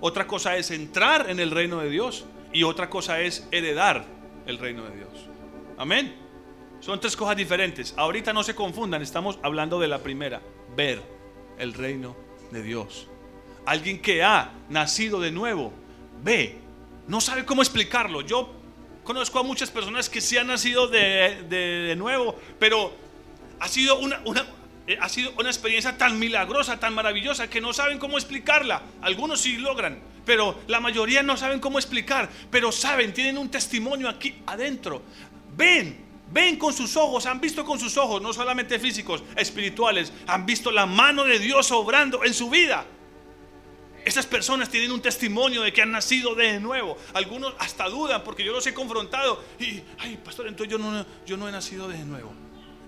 Otra cosa es entrar en el reino de Dios. Y otra cosa es heredar el reino de Dios. Amén. Son tres cosas diferentes. Ahorita no se confundan, estamos hablando de la primera. Ver el reino de Dios. Alguien que ha nacido de nuevo, ve. No sabe cómo explicarlo. Yo conozco a muchas personas que sí han nacido de, de nuevo, pero ha sido una, una, eh, ha sido una experiencia tan milagrosa, tan maravillosa, que no saben cómo explicarla. Algunos sí logran, pero la mayoría no saben cómo explicar, pero saben, tienen un testimonio aquí adentro. Ven, ven con sus ojos, han visto con sus ojos, no solamente físicos, espirituales, han visto la mano de Dios obrando en su vida. Estas personas tienen un testimonio de que han nacido de nuevo. Algunos hasta dudan porque yo los he confrontado y, ay, pastor, entonces yo no, yo no he nacido de nuevo.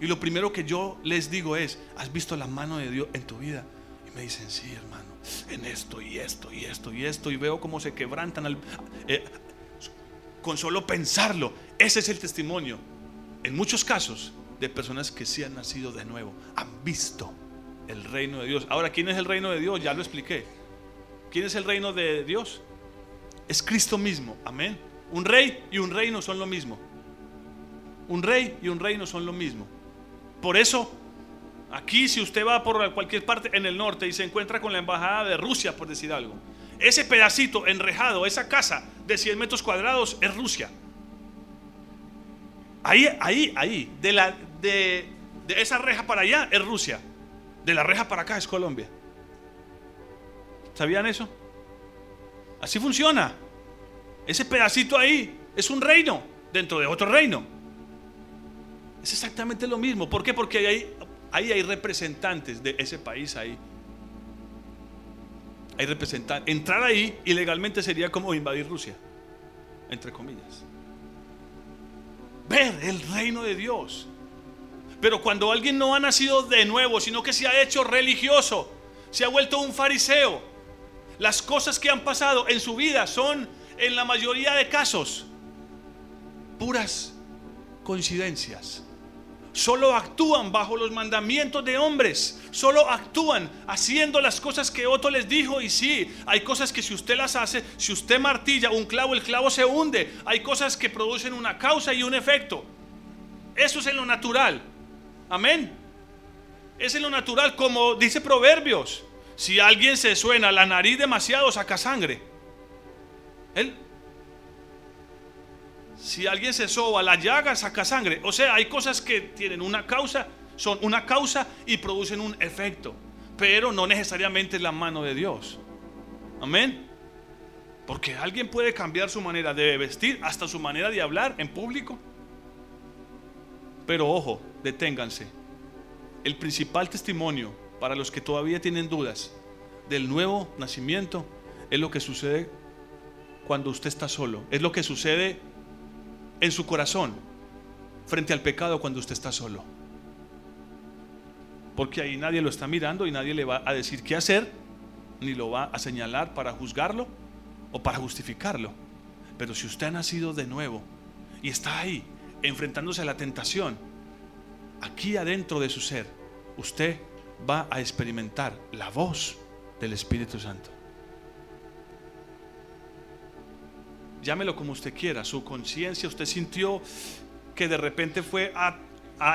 Y lo primero que yo les digo es, ¿has visto la mano de Dios en tu vida? Y me dicen, sí, hermano, en esto y esto y esto y esto. Y veo cómo se quebrantan al, eh, con solo pensarlo. Ese es el testimonio, en muchos casos, de personas que sí han nacido de nuevo, han visto el reino de Dios. Ahora, ¿quién es el reino de Dios? Ya lo expliqué. ¿Quién es el reino de Dios? Es Cristo mismo. Amén. Un rey y un reino son lo mismo. Un rey y un reino son lo mismo. Por eso, aquí si usted va por cualquier parte en el norte y se encuentra con la embajada de Rusia, por decir algo, ese pedacito enrejado, esa casa de 100 metros cuadrados es Rusia. Ahí, ahí, ahí, de, la, de, de esa reja para allá es Rusia. De la reja para acá es Colombia. ¿Sabían eso? Así funciona. Ese pedacito ahí es un reino dentro de otro reino. Es exactamente lo mismo. ¿Por qué? Porque ahí, ahí hay representantes de ese país ahí. Hay representantes. Entrar ahí ilegalmente sería como invadir Rusia, entre comillas. Ver el reino de Dios. Pero cuando alguien no ha nacido de nuevo, sino que se ha hecho religioso, se ha vuelto un fariseo, las cosas que han pasado en su vida son, en la mayoría de casos, puras coincidencias solo actúan bajo los mandamientos de hombres, solo actúan haciendo las cosas que otro les dijo y sí, hay cosas que si usted las hace, si usted martilla un clavo, el clavo se hunde, hay cosas que producen una causa y un efecto. Eso es en lo natural. Amén. Es en lo natural como dice Proverbios. Si alguien se suena la nariz demasiado, saca sangre. Él si alguien se soba la llaga, saca sangre. O sea, hay cosas que tienen una causa, son una causa y producen un efecto. Pero no necesariamente es la mano de Dios. Amén. Porque alguien puede cambiar su manera de vestir, hasta su manera de hablar en público. Pero ojo, deténganse. El principal testimonio para los que todavía tienen dudas del nuevo nacimiento es lo que sucede cuando usted está solo. Es lo que sucede en su corazón frente al pecado cuando usted está solo. Porque ahí nadie lo está mirando y nadie le va a decir qué hacer, ni lo va a señalar para juzgarlo o para justificarlo. Pero si usted ha nacido de nuevo y está ahí enfrentándose a la tentación, aquí adentro de su ser, usted va a experimentar la voz del Espíritu Santo. llámelo como usted quiera, su conciencia, usted sintió que de repente fue a,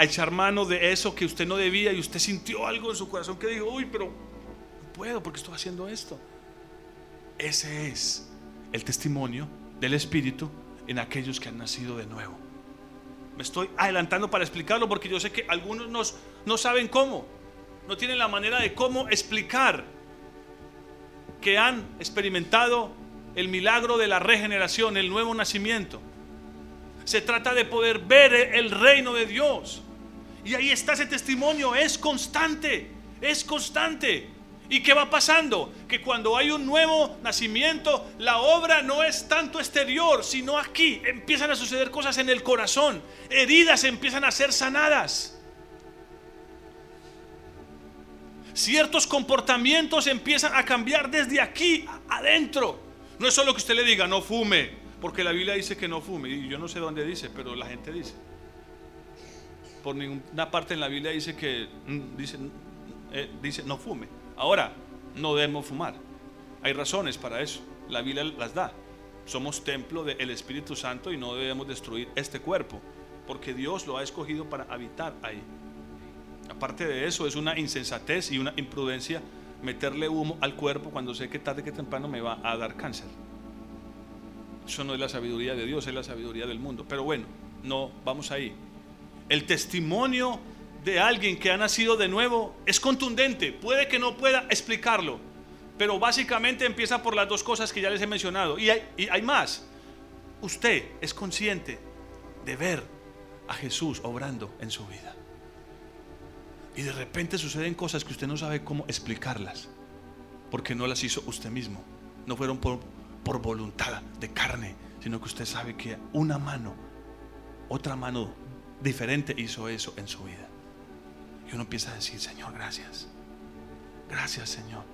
echar mano de eso que usted no debía y usted sintió algo en su corazón que dijo, uy, pero no puedo porque estoy haciendo esto. Ese es el testimonio del Espíritu en aquellos que han nacido de nuevo. Me estoy adelantando para explicarlo porque yo sé que algunos nos, no saben cómo, no tienen la manera de cómo explicar que han experimentado el milagro de la regeneración, el nuevo nacimiento. Se trata de poder ver el reino de Dios. Y ahí está ese testimonio, es constante, es constante. ¿Y qué va pasando? Que cuando hay un nuevo nacimiento, la obra no es tanto exterior, sino aquí. Empiezan a suceder cosas en el corazón. Heridas empiezan a ser sanadas. Ciertos comportamientos empiezan a cambiar desde aquí adentro. No es solo que usted le diga, no fume, porque la Biblia dice que no fume, y yo no sé dónde dice, pero la gente dice. Por ninguna parte en la Biblia dice que mm, dice, eh, dice no fume. Ahora, no debemos fumar. Hay razones para eso. La Biblia las da. Somos templo del Espíritu Santo y no debemos destruir este cuerpo, porque Dios lo ha escogido para habitar ahí. Aparte de eso, es una insensatez y una imprudencia meterle humo al cuerpo cuando sé que tarde que temprano me va a dar cáncer. Eso no es la sabiduría de Dios, es la sabiduría del mundo. Pero bueno, no, vamos ahí. El testimonio de alguien que ha nacido de nuevo es contundente. Puede que no pueda explicarlo, pero básicamente empieza por las dos cosas que ya les he mencionado. Y hay, y hay más. Usted es consciente de ver a Jesús obrando en su vida. Y de repente suceden cosas que usted no sabe cómo explicarlas, porque no las hizo usted mismo. No fueron por, por voluntad de carne, sino que usted sabe que una mano, otra mano diferente hizo eso en su vida. Y uno empieza a decir, Señor, gracias. Gracias, Señor.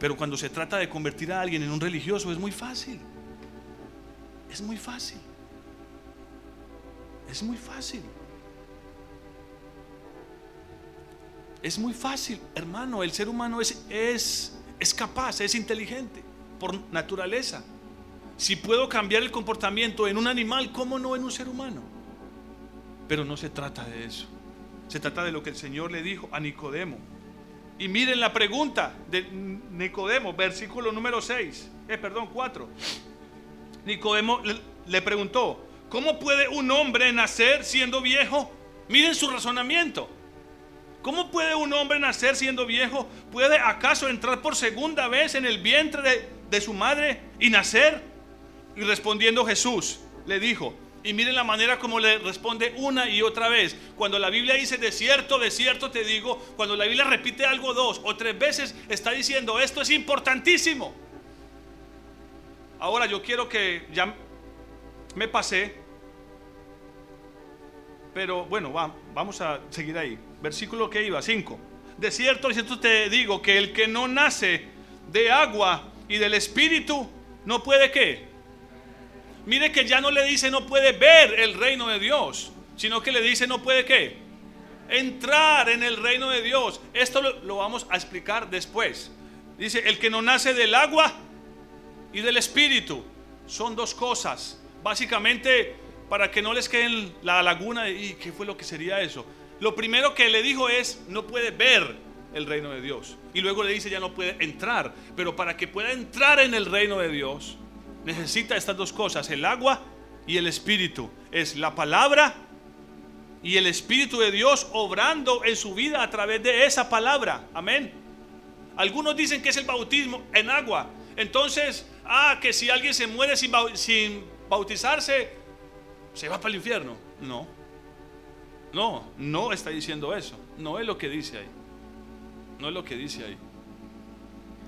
Pero cuando se trata de convertir a alguien en un religioso es muy fácil. Es muy fácil. Es muy fácil. Es muy fácil, hermano. El ser humano es, es, es capaz, es inteligente por naturaleza. Si puedo cambiar el comportamiento en un animal, ¿cómo no en un ser humano? Pero no se trata de eso. Se trata de lo que el Señor le dijo a Nicodemo. Y miren la pregunta de Nicodemo, versículo número 6, eh, perdón, 4. Nicodemo le, preguntó, ¿cómo puede un hombre nacer siendo viejo? Miren su razonamiento. ¿Cómo puede un hombre nacer siendo viejo? ¿Puede acaso entrar por segunda vez en el vientre de, su madre y nacer? Y respondiendo Jesús, le dijo, y miren la manera como le responde una y otra vez. Cuando la Biblia dice de cierto, de cierto te digo, cuando la Biblia repite algo dos o tres veces, está diciendo esto es importantísimo. Ahora yo quiero que ya me pasé, pero bueno, vamos a seguir ahí. Versículo que iba, 5. De cierto, de cierto te digo que el que no nace de agua y del Espíritu, no puede qué Mire que ya no le dice no puede ver el reino de Dios, sino que le dice no puede qué. Entrar en el reino de Dios. Esto lo, vamos a explicar después. Dice, el que no nace del agua y del espíritu. Son dos cosas. Básicamente, para que no les quede la laguna y qué fue lo que sería eso. Lo primero que le dijo es, no puede ver el reino de Dios. Y luego le dice, ya no puede entrar. Pero para que pueda entrar en el reino de Dios, necesita estas dos cosas, el agua y el espíritu. Es la palabra y el espíritu de Dios obrando en su vida a través de esa palabra. Amén. Algunos dicen que es el bautismo en agua. Entonces, ah, que si alguien se muere sin bautizarse, se va para el infierno. No. No, no está diciendo eso. No es lo que dice ahí. No es lo que dice ahí.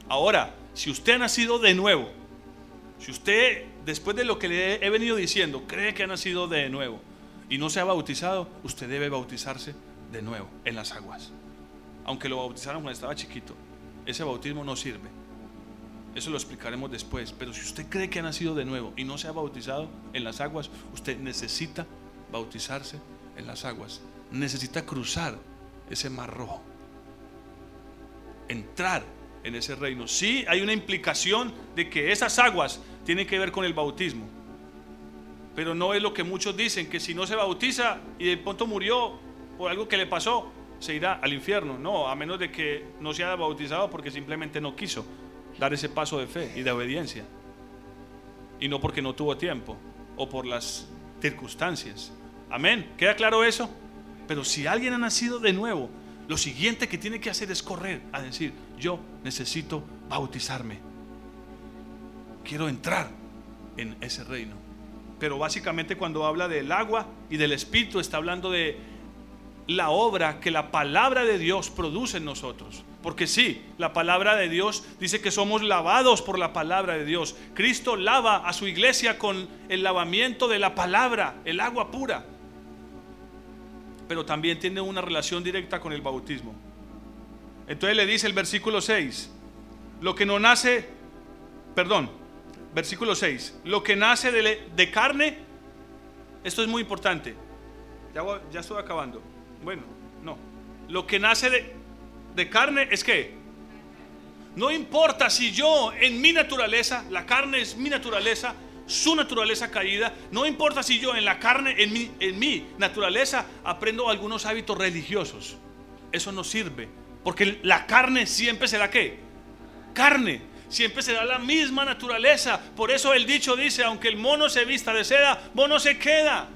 Ahora, si usted ha nacido de nuevo, si usted, después de lo que le he venido diciendo, cree que ha nacido de nuevo y no se ha bautizado, usted debe bautizarse de nuevo en las aguas. Aunque lo bautizaron cuando estaba chiquito, ese bautismo no sirve. Eso lo explicaremos después. Pero si usted cree que ha nacido de nuevo y no se ha bautizado en las aguas, usted necesita bautizarse en las aguas. Necesita cruzar ese mar rojo. Entrar en ese reino. Sí hay una implicación de que esas aguas tiene que ver con el bautismo. Pero no es lo que muchos dicen, que si no se bautiza y de pronto murió por algo que le pasó, se irá al infierno. No, a menos de que no se haya bautizado porque simplemente no quiso dar ese paso de fe y de obediencia. Y no porque no tuvo tiempo o por las circunstancias. Amén. ¿Queda claro eso? Pero si alguien ha nacido de nuevo, lo siguiente que tiene que hacer es correr a decir, yo necesito bautizarme quiero entrar en ese reino. Pero básicamente cuando habla del agua y del espíritu está hablando de la obra que la palabra de Dios produce en nosotros. Porque sí, la palabra de Dios dice que somos lavados por la palabra de Dios. Cristo lava a su iglesia con el lavamiento de la palabra, el agua pura. Pero también tiene una relación directa con el bautismo. Entonces le dice el versículo 6, lo que no nace, perdón, versículo 6, lo que nace de, carne, esto es muy importante, ya, estoy acabando, bueno, no, lo que nace de, de carne es que, no importa si yo en mi naturaleza, la carne es mi naturaleza, su naturaleza caída, no importa si yo en la carne, en mi, en mi naturaleza, aprendo algunos hábitos religiosos, eso no sirve, porque la carne siempre será qué? Carne siempre será la misma naturaleza. Por eso el dicho dice, aunque el mono se vista de seda, mono se queda.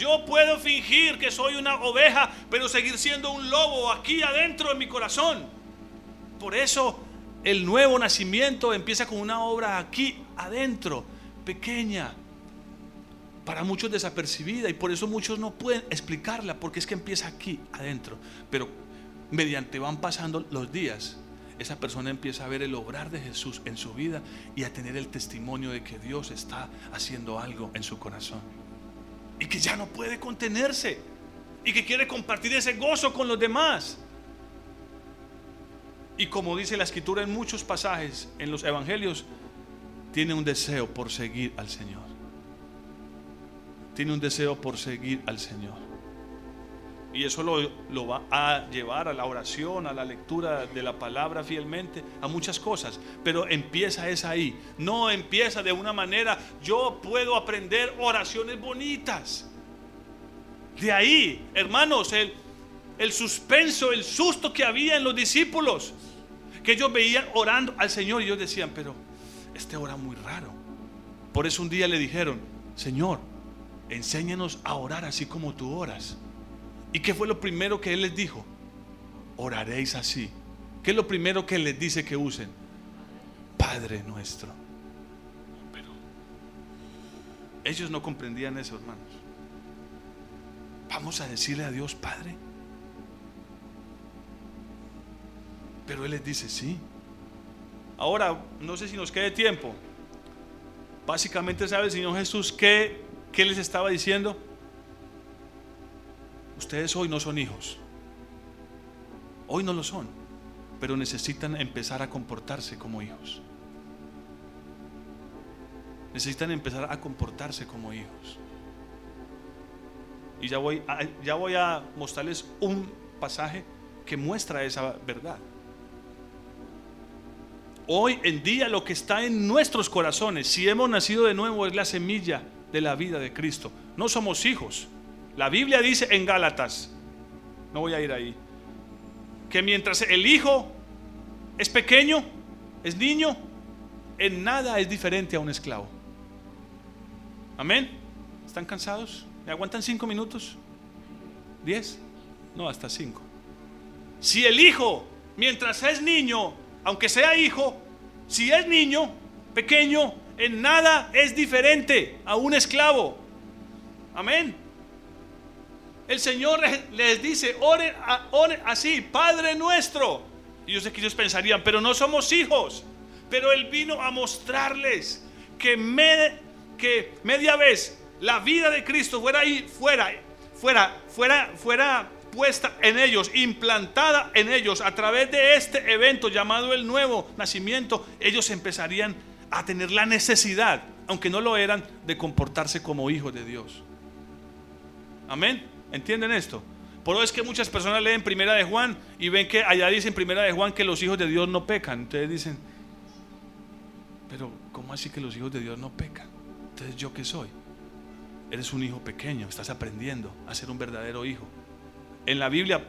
Yo puedo fingir que soy una oveja, pero seguir siendo un lobo aquí adentro de mi corazón. Por eso el nuevo nacimiento empieza con una obra aquí adentro, pequeña, para muchos desapercibida y por eso muchos no pueden explicarla porque es que empieza aquí adentro. Pero mediante van pasando los días, esa persona empieza a ver el obrar de Jesús en su vida y a tener el testimonio de que Dios está haciendo algo en su corazón. Y que ya no puede contenerse. Y que quiere compartir ese gozo con los demás. Y como dice la escritura en muchos pasajes en los evangelios, tiene un deseo por seguir al Señor. Tiene un deseo por seguir al Señor. Y eso lo, va a llevar a la oración, a la lectura de la palabra fielmente, a muchas cosas. Pero empieza es ahí. No empieza de una manera, yo puedo aprender oraciones bonitas. De ahí, hermanos, el, el suspenso, el susto que había en los discípulos. Que ellos veían orando al Señor y ellos decían, pero este ora muy raro. Por eso un día le dijeron, Señor, enséñanos a orar así como tú oras. ¿Y qué fue lo primero que Él les dijo? Oraréis así. ¿Qué es lo primero que les dice que usen? Padre nuestro. Pero ellos no comprendían eso, hermanos. Vamos a decirle a Dios, Padre. Pero Él les dice, sí. Ahora, no sé si nos quede tiempo. Básicamente, ¿sabe el Señor Jesús qué, qué les estaba diciendo? Ustedes hoy no son hijos. Hoy no lo son. Pero necesitan empezar a comportarse como hijos. Necesitan empezar a comportarse como hijos. Y ya voy a, ya voy a mostrarles un pasaje que muestra esa verdad. Hoy en día lo que está en nuestros corazones, si hemos nacido de nuevo, es la semilla de la vida de Cristo. No somos hijos, la Biblia dice en Gálatas, no voy a ir ahí, que mientras el hijo es pequeño, es niño, en nada es diferente a un esclavo. Amén. ¿Están cansados? ¿Me aguantan cinco minutos? ¿Diez? No, hasta cinco. Si el hijo, mientras es niño, aunque sea hijo, si es niño, pequeño, en nada es diferente a un esclavo. Amén el Señor les dice, oren, así, Padre nuestro. Y yo sé que ellos pensarían, pero no somos hijos. Pero Él vino a mostrarles que, que media vez la vida de Cristo fuera ahí, fuera, fuera, fuera, fuera puesta en ellos, implantada en ellos a través de este evento llamado el nuevo nacimiento, ellos empezarían a tener la necesidad, aunque no lo eran, de comportarse como hijos de Dios. Amén. ¿Entienden esto? Por eso es que muchas personas leen Primera de Juan y ven que allá dice en Primera de Juan que los hijos de Dios no pecan. Entonces dicen, pero ¿cómo así que los hijos de Dios no pecan? Entonces yo qué soy? Eres un hijo pequeño, estás aprendiendo a ser un verdadero hijo. En la Biblia,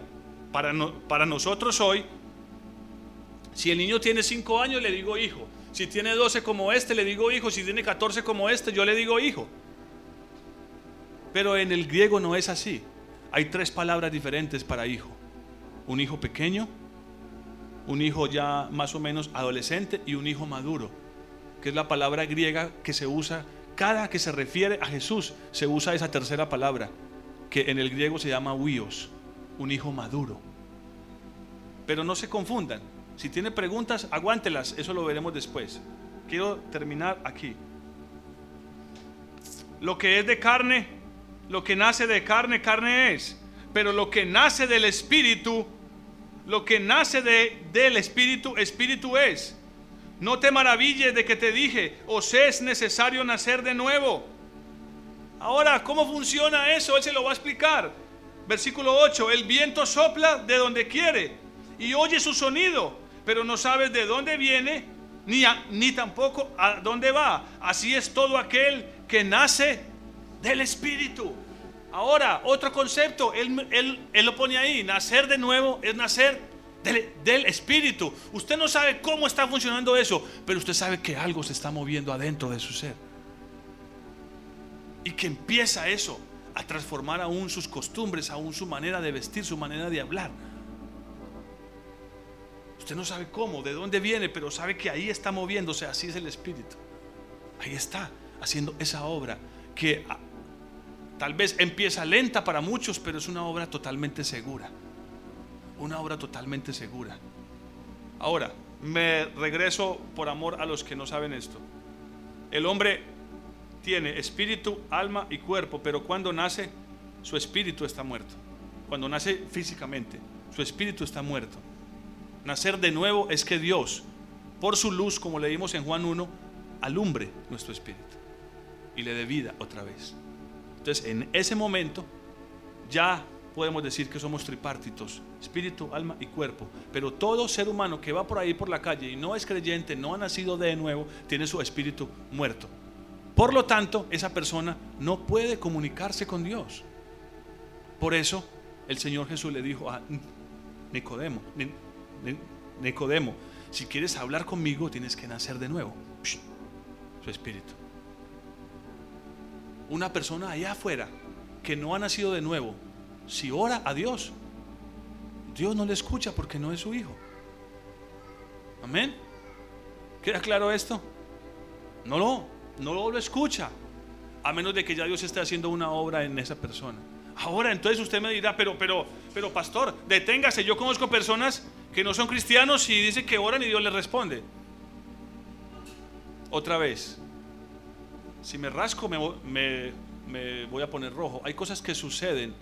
para, para nosotros hoy, si el niño tiene 5 años, le digo hijo. Si tiene 12 como este, le digo hijo. Si tiene 14 como este, yo le digo hijo. Pero en el griego no es así. Hay tres palabras diferentes para hijo. Un hijo pequeño, un hijo ya más o menos adolescente y un hijo maduro, que es la palabra griega que se usa cada que se refiere a Jesús, se usa esa tercera palabra, que en el griego se llama huios, un hijo maduro. Pero no se confundan. Si tiene preguntas, aguántelas, eso lo veremos después. Quiero terminar aquí. Lo que es de carne lo que nace de carne, carne es. Pero lo que nace del Espíritu, lo que nace de, del Espíritu, Espíritu es. No te maravilles de que te dije, os es necesario nacer de nuevo. Ahora, ¿cómo funciona eso? Él se lo va a explicar. Versículo 8, el viento sopla de donde quiere y oye su sonido, pero no sabes de dónde viene ni, ni tampoco a dónde va. Así es todo aquel que nace del Espíritu. Ahora, otro concepto, él, lo pone ahí, nacer de nuevo es nacer del, del, Espíritu. Usted no sabe cómo está funcionando eso, pero usted sabe que algo se está moviendo adentro de su ser. Y que empieza eso a transformar aún sus costumbres, aún su manera de vestir, su manera de hablar. Usted no sabe cómo, de dónde viene, pero sabe que ahí está moviéndose, así es el Espíritu. Ahí está, haciendo esa obra que tal vez empieza lenta para muchos, pero es una obra totalmente segura. Una obra totalmente segura. Ahora, me regreso por amor a los que no saben esto. El hombre tiene espíritu, alma y cuerpo, pero cuando nace, su espíritu está muerto. Cuando nace físicamente, su espíritu está muerto. Nacer de nuevo es que Dios, por su luz, como leímos en Juan 1, alumbre nuestro espíritu y le dé vida otra vez. Entonces, en ese momento, ya podemos decir que somos tripartitos, espíritu, alma y cuerpo. Pero todo ser humano que va por ahí por la calle y no es creyente, no ha nacido de nuevo, tiene su espíritu muerto. Por lo tanto, esa persona no puede comunicarse con Dios. Por eso el Señor Jesús le dijo a Nicodemo, Nicodemo, si quieres hablar conmigo tienes que nacer de nuevo. Su espíritu. Una persona allá afuera que no ha nacido de nuevo, si ora a Dios, Dios no le escucha porque no es su hijo. Amén. ¿Queda claro esto? No lo, no lo escucha. A menos de que ya Dios esté haciendo una obra en esa persona. Ahora entonces usted me dirá, pero, pero, pero pastor, deténgase. Yo conozco personas que no son cristianos y dicen que oran y Dios les responde. Otra vez, si me rasco me, voy a poner rojo. Hay cosas que suceden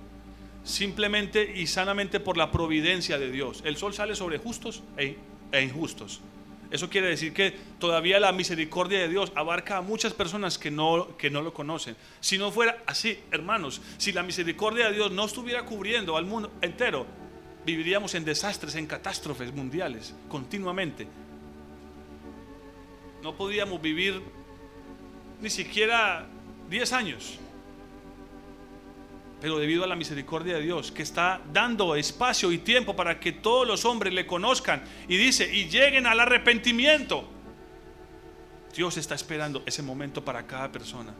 simplemente y sanamente por la providencia de Dios. El sol sale sobre justos e, e, injustos. Eso quiere decir que todavía la misericordia de Dios abarca a muchas personas que no, que no lo conocen. Si no fuera así, hermanos, si la misericordia de Dios no estuviera cubriendo al mundo entero, viviríamos en desastres, en catástrofes mundiales, continuamente. No podíamos vivir ni siquiera 10 años pero debido a la misericordia de Dios, que está dando espacio y tiempo para que todos los hombres le conozcan, y dice, y lleguen al arrepentimiento. Dios está esperando ese momento para cada persona.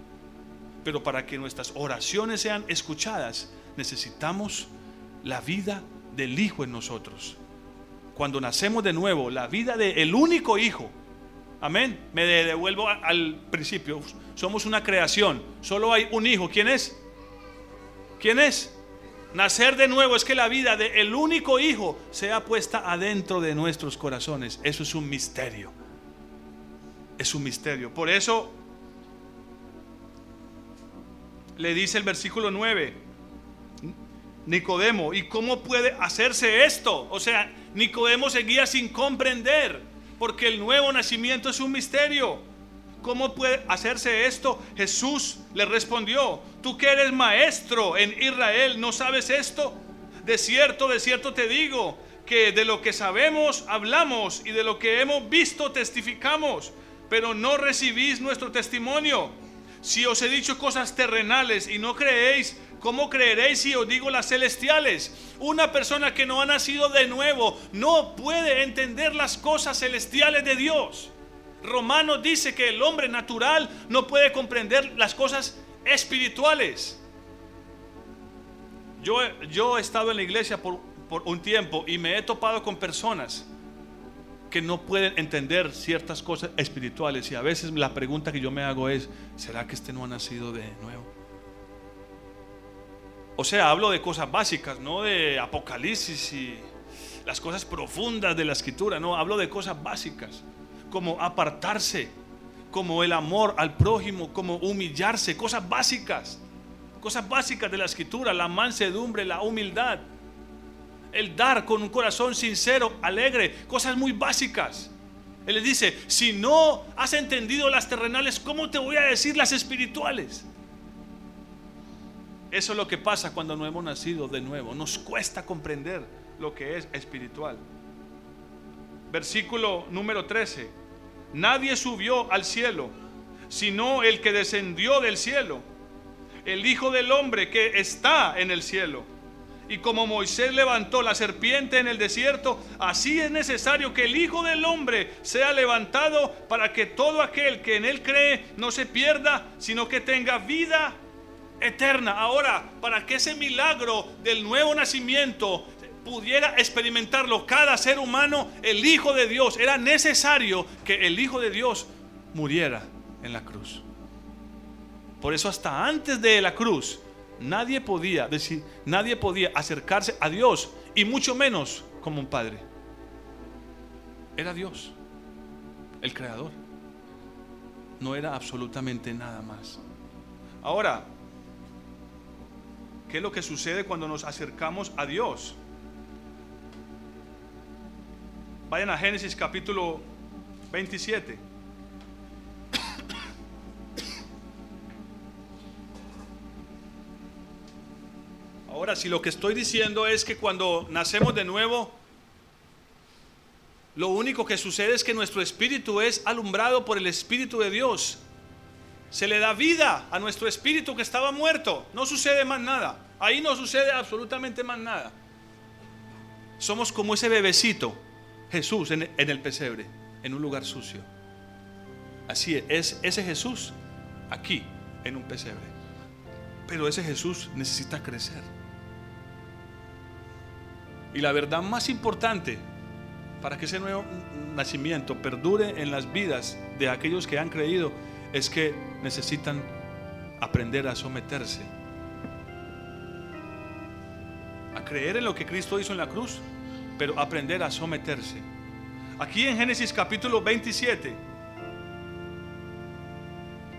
Pero para que nuestras oraciones sean escuchadas, necesitamos la vida del Hijo en nosotros. Cuando nacemos de nuevo, la vida del único Hijo. Amén. Me devuelvo al principio. Somos una creación. Solo hay un Hijo. ¿Quién es? ¿Quién es? Nacer de nuevo es que la vida del único Hijo sea puesta adentro de nuestros corazones. Eso es un misterio. Es un misterio. Por eso le dice el versículo 9, Nicodemo, ¿y cómo puede hacerse esto? O sea, Nicodemo seguía sin comprender, porque el nuevo nacimiento es un misterio. ¿Cómo puede hacerse esto? Jesús le respondió, tú que eres maestro en Israel, ¿no sabes esto? De cierto, de cierto te digo, que de lo que sabemos hablamos y de lo que hemos visto testificamos, pero no recibís nuestro testimonio. Si os he dicho cosas terrenales y no creéis, ¿cómo creeréis si os digo las celestiales? Una persona que no ha nacido de nuevo no puede entender las cosas celestiales de Dios. Romanos dice que el hombre natural no puede comprender las cosas espirituales. Yo, yo he estado en la iglesia por, por un tiempo y me he topado con personas que no pueden entender ciertas cosas espirituales y a veces la pregunta que yo me hago es, ¿será que este no ha nacido de nuevo? O sea, hablo de cosas básicas, no de apocalipsis y las cosas profundas de la escritura, no, hablo de cosas básicas como apartarse, como el amor al prójimo, como humillarse, cosas básicas, cosas básicas de la escritura, la mansedumbre, la humildad, el dar con un corazón sincero, alegre, cosas muy básicas. Él le dice, si no has entendido las terrenales, ¿cómo te voy a decir las espirituales? Eso es lo que pasa cuando no hemos nacido de nuevo. Nos cuesta comprender lo que es espiritual. Versículo número 13. Nadie subió al cielo, sino el que descendió del cielo, el Hijo del Hombre que está en el cielo. Y como Moisés levantó la serpiente en el desierto, así es necesario que el Hijo del Hombre sea levantado para que todo aquel que en él cree no se pierda, sino que tenga vida eterna. Ahora, para que ese milagro del nuevo nacimiento pudiera experimentarlo cada ser humano, el Hijo de Dios, era necesario que el Hijo de Dios muriera en la cruz. Por eso hasta antes de la cruz, nadie podía decir, nadie podía acercarse a Dios y mucho menos como un padre. Era Dios, el creador. No era absolutamente nada más. Ahora, ¿qué es lo que sucede cuando nos acercamos a Dios? Vayan a Génesis capítulo 27. Ahora, si lo que estoy diciendo es que cuando nacemos de nuevo, lo único que sucede es que nuestro espíritu es alumbrado por el Espíritu de Dios. Se le da vida a nuestro espíritu que estaba muerto. No sucede más nada. Ahí no sucede absolutamente más nada. Somos como ese bebecito, Jesús en, el pesebre, en un lugar sucio. Así es, es ese Jesús aquí, en un pesebre. Pero ese Jesús necesita crecer. Y la verdad más importante para que ese nuevo nacimiento perdure en las vidas de aquellos que han creído es que necesitan aprender a someterse. A creer en lo que Cristo hizo en la cruz, pero aprender a someterse. Aquí en Génesis capítulo 27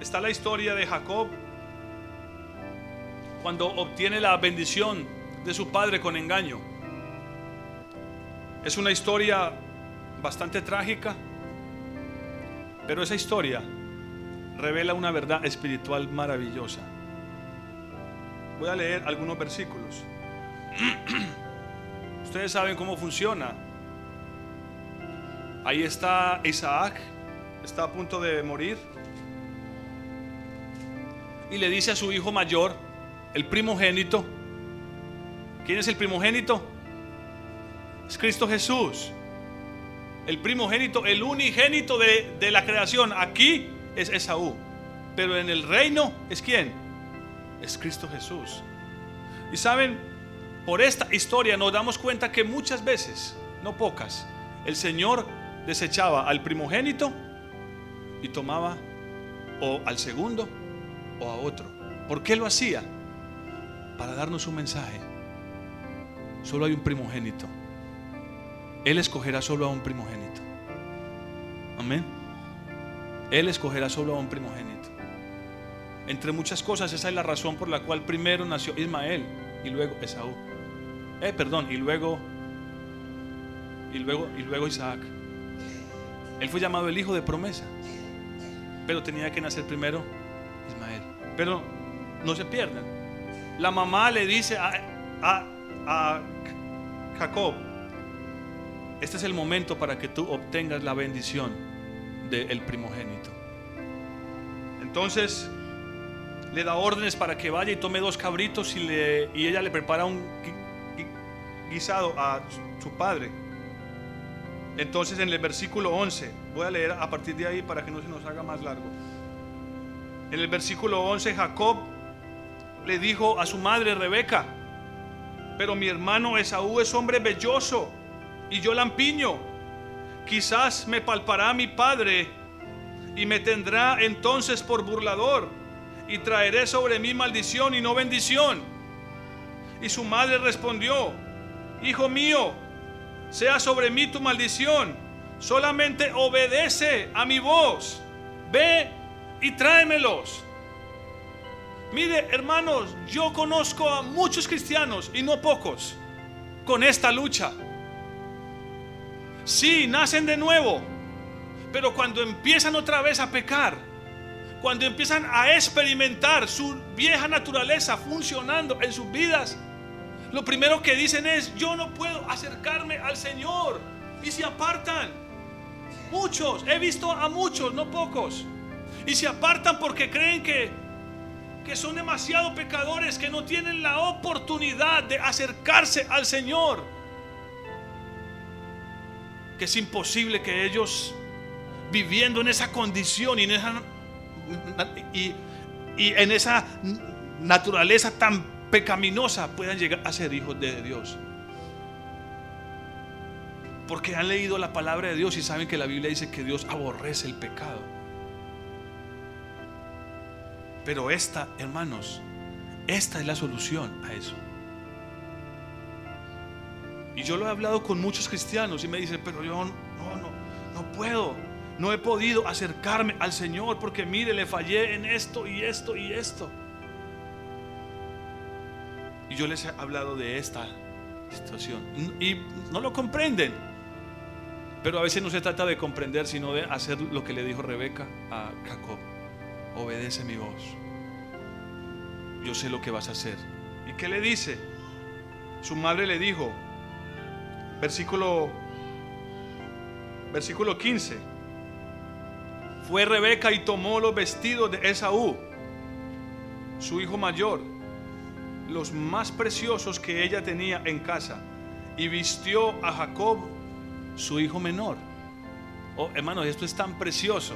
está la historia de Jacob cuando obtiene la bendición de su padre con engaño. Es una historia bastante trágica, pero esa historia revela una verdad espiritual maravillosa. Voy a leer algunos versículos. *clears throat* Ustedes saben cómo funciona. Ahí está Isaac, está a punto de morir. Y le dice a su hijo mayor, el primogénito, ¿quién es el primogénito? Es Cristo Jesús. El primogénito, el unigénito de, de la creación. Aquí es Esaú. Pero en el reino es quién? Es Cristo Jesús. Y saben, por esta historia nos damos cuenta que muchas veces, no pocas, el Señor desechaba al primogénito y tomaba o al segundo o a otro. ¿Por qué lo hacía? Para darnos un mensaje. Solo hay un primogénito. Él escogerá solo a un primogénito. Amén. Él escogerá solo a un primogénito. Entre muchas cosas, esa es la razón por la cual primero nació Ismael y luego Esaú. Eh, perdón, y luego y luego y luego Isaac. Él fue llamado el hijo de promesa. Pero tenía que nacer primero Ismael. Pero no se pierdan. La mamá le dice a, a, a Jacob, este es el momento para que tú obtengas la bendición del primogénito. Entonces le da órdenes para que vaya y tome dos cabritos y, le, y ella le prepara un guisado a su padre. Entonces en el versículo 11, voy a leer a partir de ahí para que no se nos haga más largo. En el versículo 11 Jacob le dijo a su madre Rebeca, pero mi hermano Esaú es hombre belloso y yo lampiño. Quizás me palpará mi padre y me tendrá entonces por burlador y traeré sobre mí maldición y no bendición. Y su madre respondió, Hijo mío, sea sobre mí tu maldición, solamente obedece a mi voz, ve y tráemelos. Mire, hermanos, yo conozco a muchos cristianos y no pocos con esta lucha. Sí, nacen de nuevo. Pero cuando empiezan otra vez a pecar, cuando empiezan a experimentar su vieja naturaleza funcionando en sus vidas, lo primero que dicen es, yo no puedo acercarme al Señor. Y se apartan. Muchos, he visto a muchos, no pocos. Y se apartan porque creen que, que son demasiado pecadores, que no tienen la oportunidad de acercarse al Señor que es imposible que ellos viviendo en esa condición y en esa, y, en esa naturaleza tan pecaminosa puedan llegar a ser hijos de Dios. Porque han leído la palabra de Dios y saben que la Biblia dice que Dios aborrece el pecado. Pero esta, hermanos, esta es la solución a eso. Y yo lo he hablado con muchos cristianos y me dicen, pero yo no, no, no puedo, no he podido acercarme al Señor porque mire, le fallé en esto y esto y esto. Y yo les he hablado de esta situación y no lo comprenden. Pero a veces no se trata de comprender, sino de hacer lo que le dijo Rebeca a Jacob. Obedece mi voz. Yo sé lo que vas a hacer. ¿Y qué le dice? Su madre le dijo, versículo versículo 15. Fue Rebeca y tomó los vestidos de Esaú, su hijo mayor, los más preciosos que ella tenía en casa, y vistió a Jacob, su hijo menor. Oh, hermanos, esto es tan precioso.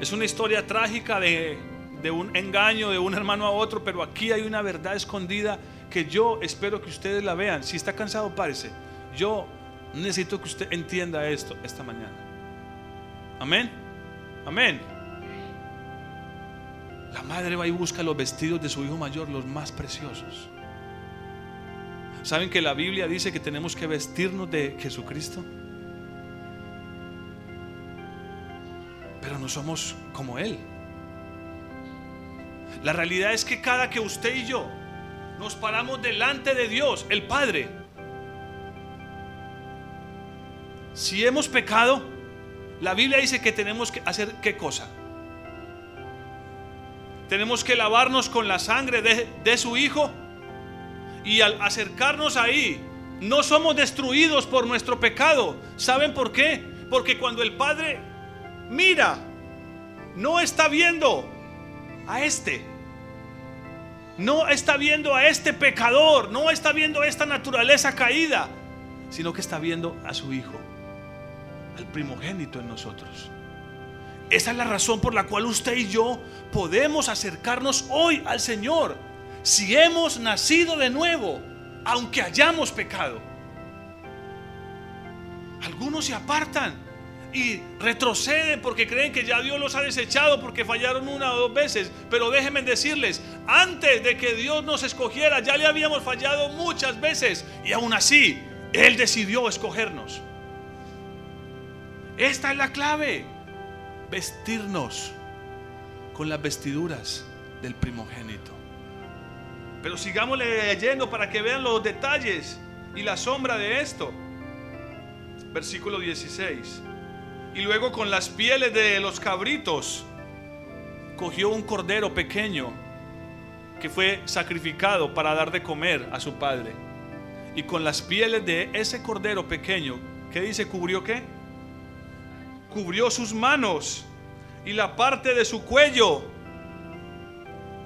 Es una historia trágica de, de un engaño de un hermano a otro, pero aquí hay una verdad escondida que yo espero que ustedes la vean. Si está cansado, párese. Yo necesito que usted entienda esto esta mañana. Amén. Amén. La madre va y busca los vestidos de su hijo mayor, los más preciosos. ¿Saben que la Biblia dice que tenemos que vestirnos de Jesucristo? Pero no somos como Él. La realidad es que cada que usted y yo nos paramos delante de Dios, el Padre, si hemos pecado, la Biblia dice que tenemos que hacer qué cosa? Tenemos que lavarnos con la sangre de, su Hijo y al acercarnos ahí, no somos destruidos por nuestro pecado. ¿Saben por qué? Porque cuando el Padre mira, no está viendo a este. No está viendo a este pecador, no está viendo a esta naturaleza caída, sino que está viendo a su Hijo, al primogénito en nosotros. Esa es la razón por la cual usted y yo podemos acercarnos hoy al Señor si hemos nacido de nuevo, aunque hayamos pecado. Algunos se apartan y retroceden porque creen que ya Dios los ha desechado porque fallaron una o dos veces. Pero déjenme decirles, antes de que Dios nos escogiera, ya le habíamos fallado muchas veces y aún así, Él decidió escogernos. Esta es la clave, vestirnos con las vestiduras del primogénito. Pero sigamos leyendo para que vean los detalles y la sombra de esto. Versículo 16. Y luego con las pieles de los cabritos cogió un cordero pequeño que fue sacrificado para dar de comer a su padre. Y con las pieles de ese cordero pequeño, ¿qué dice? ¿Cubrió qué? Cubrió sus manos y la parte de su cuello.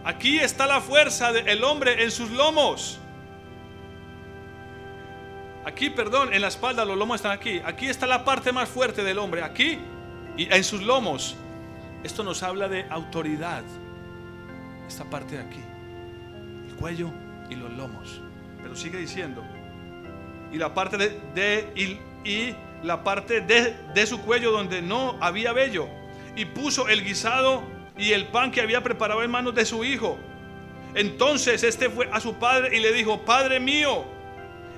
Aquí está la fuerza del hombre en sus lomos. Aquí, perdón, en la espalda los lomos están aquí. Aquí está la parte más fuerte del hombre. Aquí y en sus lomos. Esto nos habla de autoridad. Esta parte de aquí. El cuello y los lomos. Pero sigue diciendo. Y la parte de, y, la parte de, de su cuello donde no había vello. Y puso el guisado y el pan que había preparado en manos de su hijo. Entonces este fue a su padre y le dijo, Padre mío.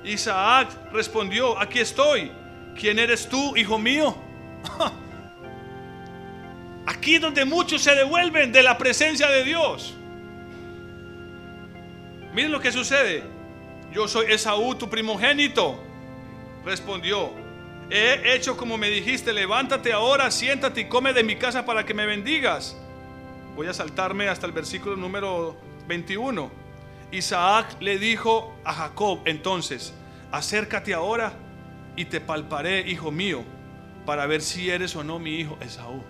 Isaac respondió, aquí estoy. ¿Quién eres tú, hijo mío? *laughs* Aquí donde muchos se devuelven de la presencia de Dios. Miren lo que sucede. Yo soy Esaú, tu primogénito. Respondió, he hecho como me dijiste, levántate ahora, siéntate y come de mi casa para que me bendigas. Voy a saltarme hasta el versículo número 21. Isaac le dijo a Jacob entonces, acércate ahora y te palparé, hijo mío, para ver si eres o no mi hijo Esaú.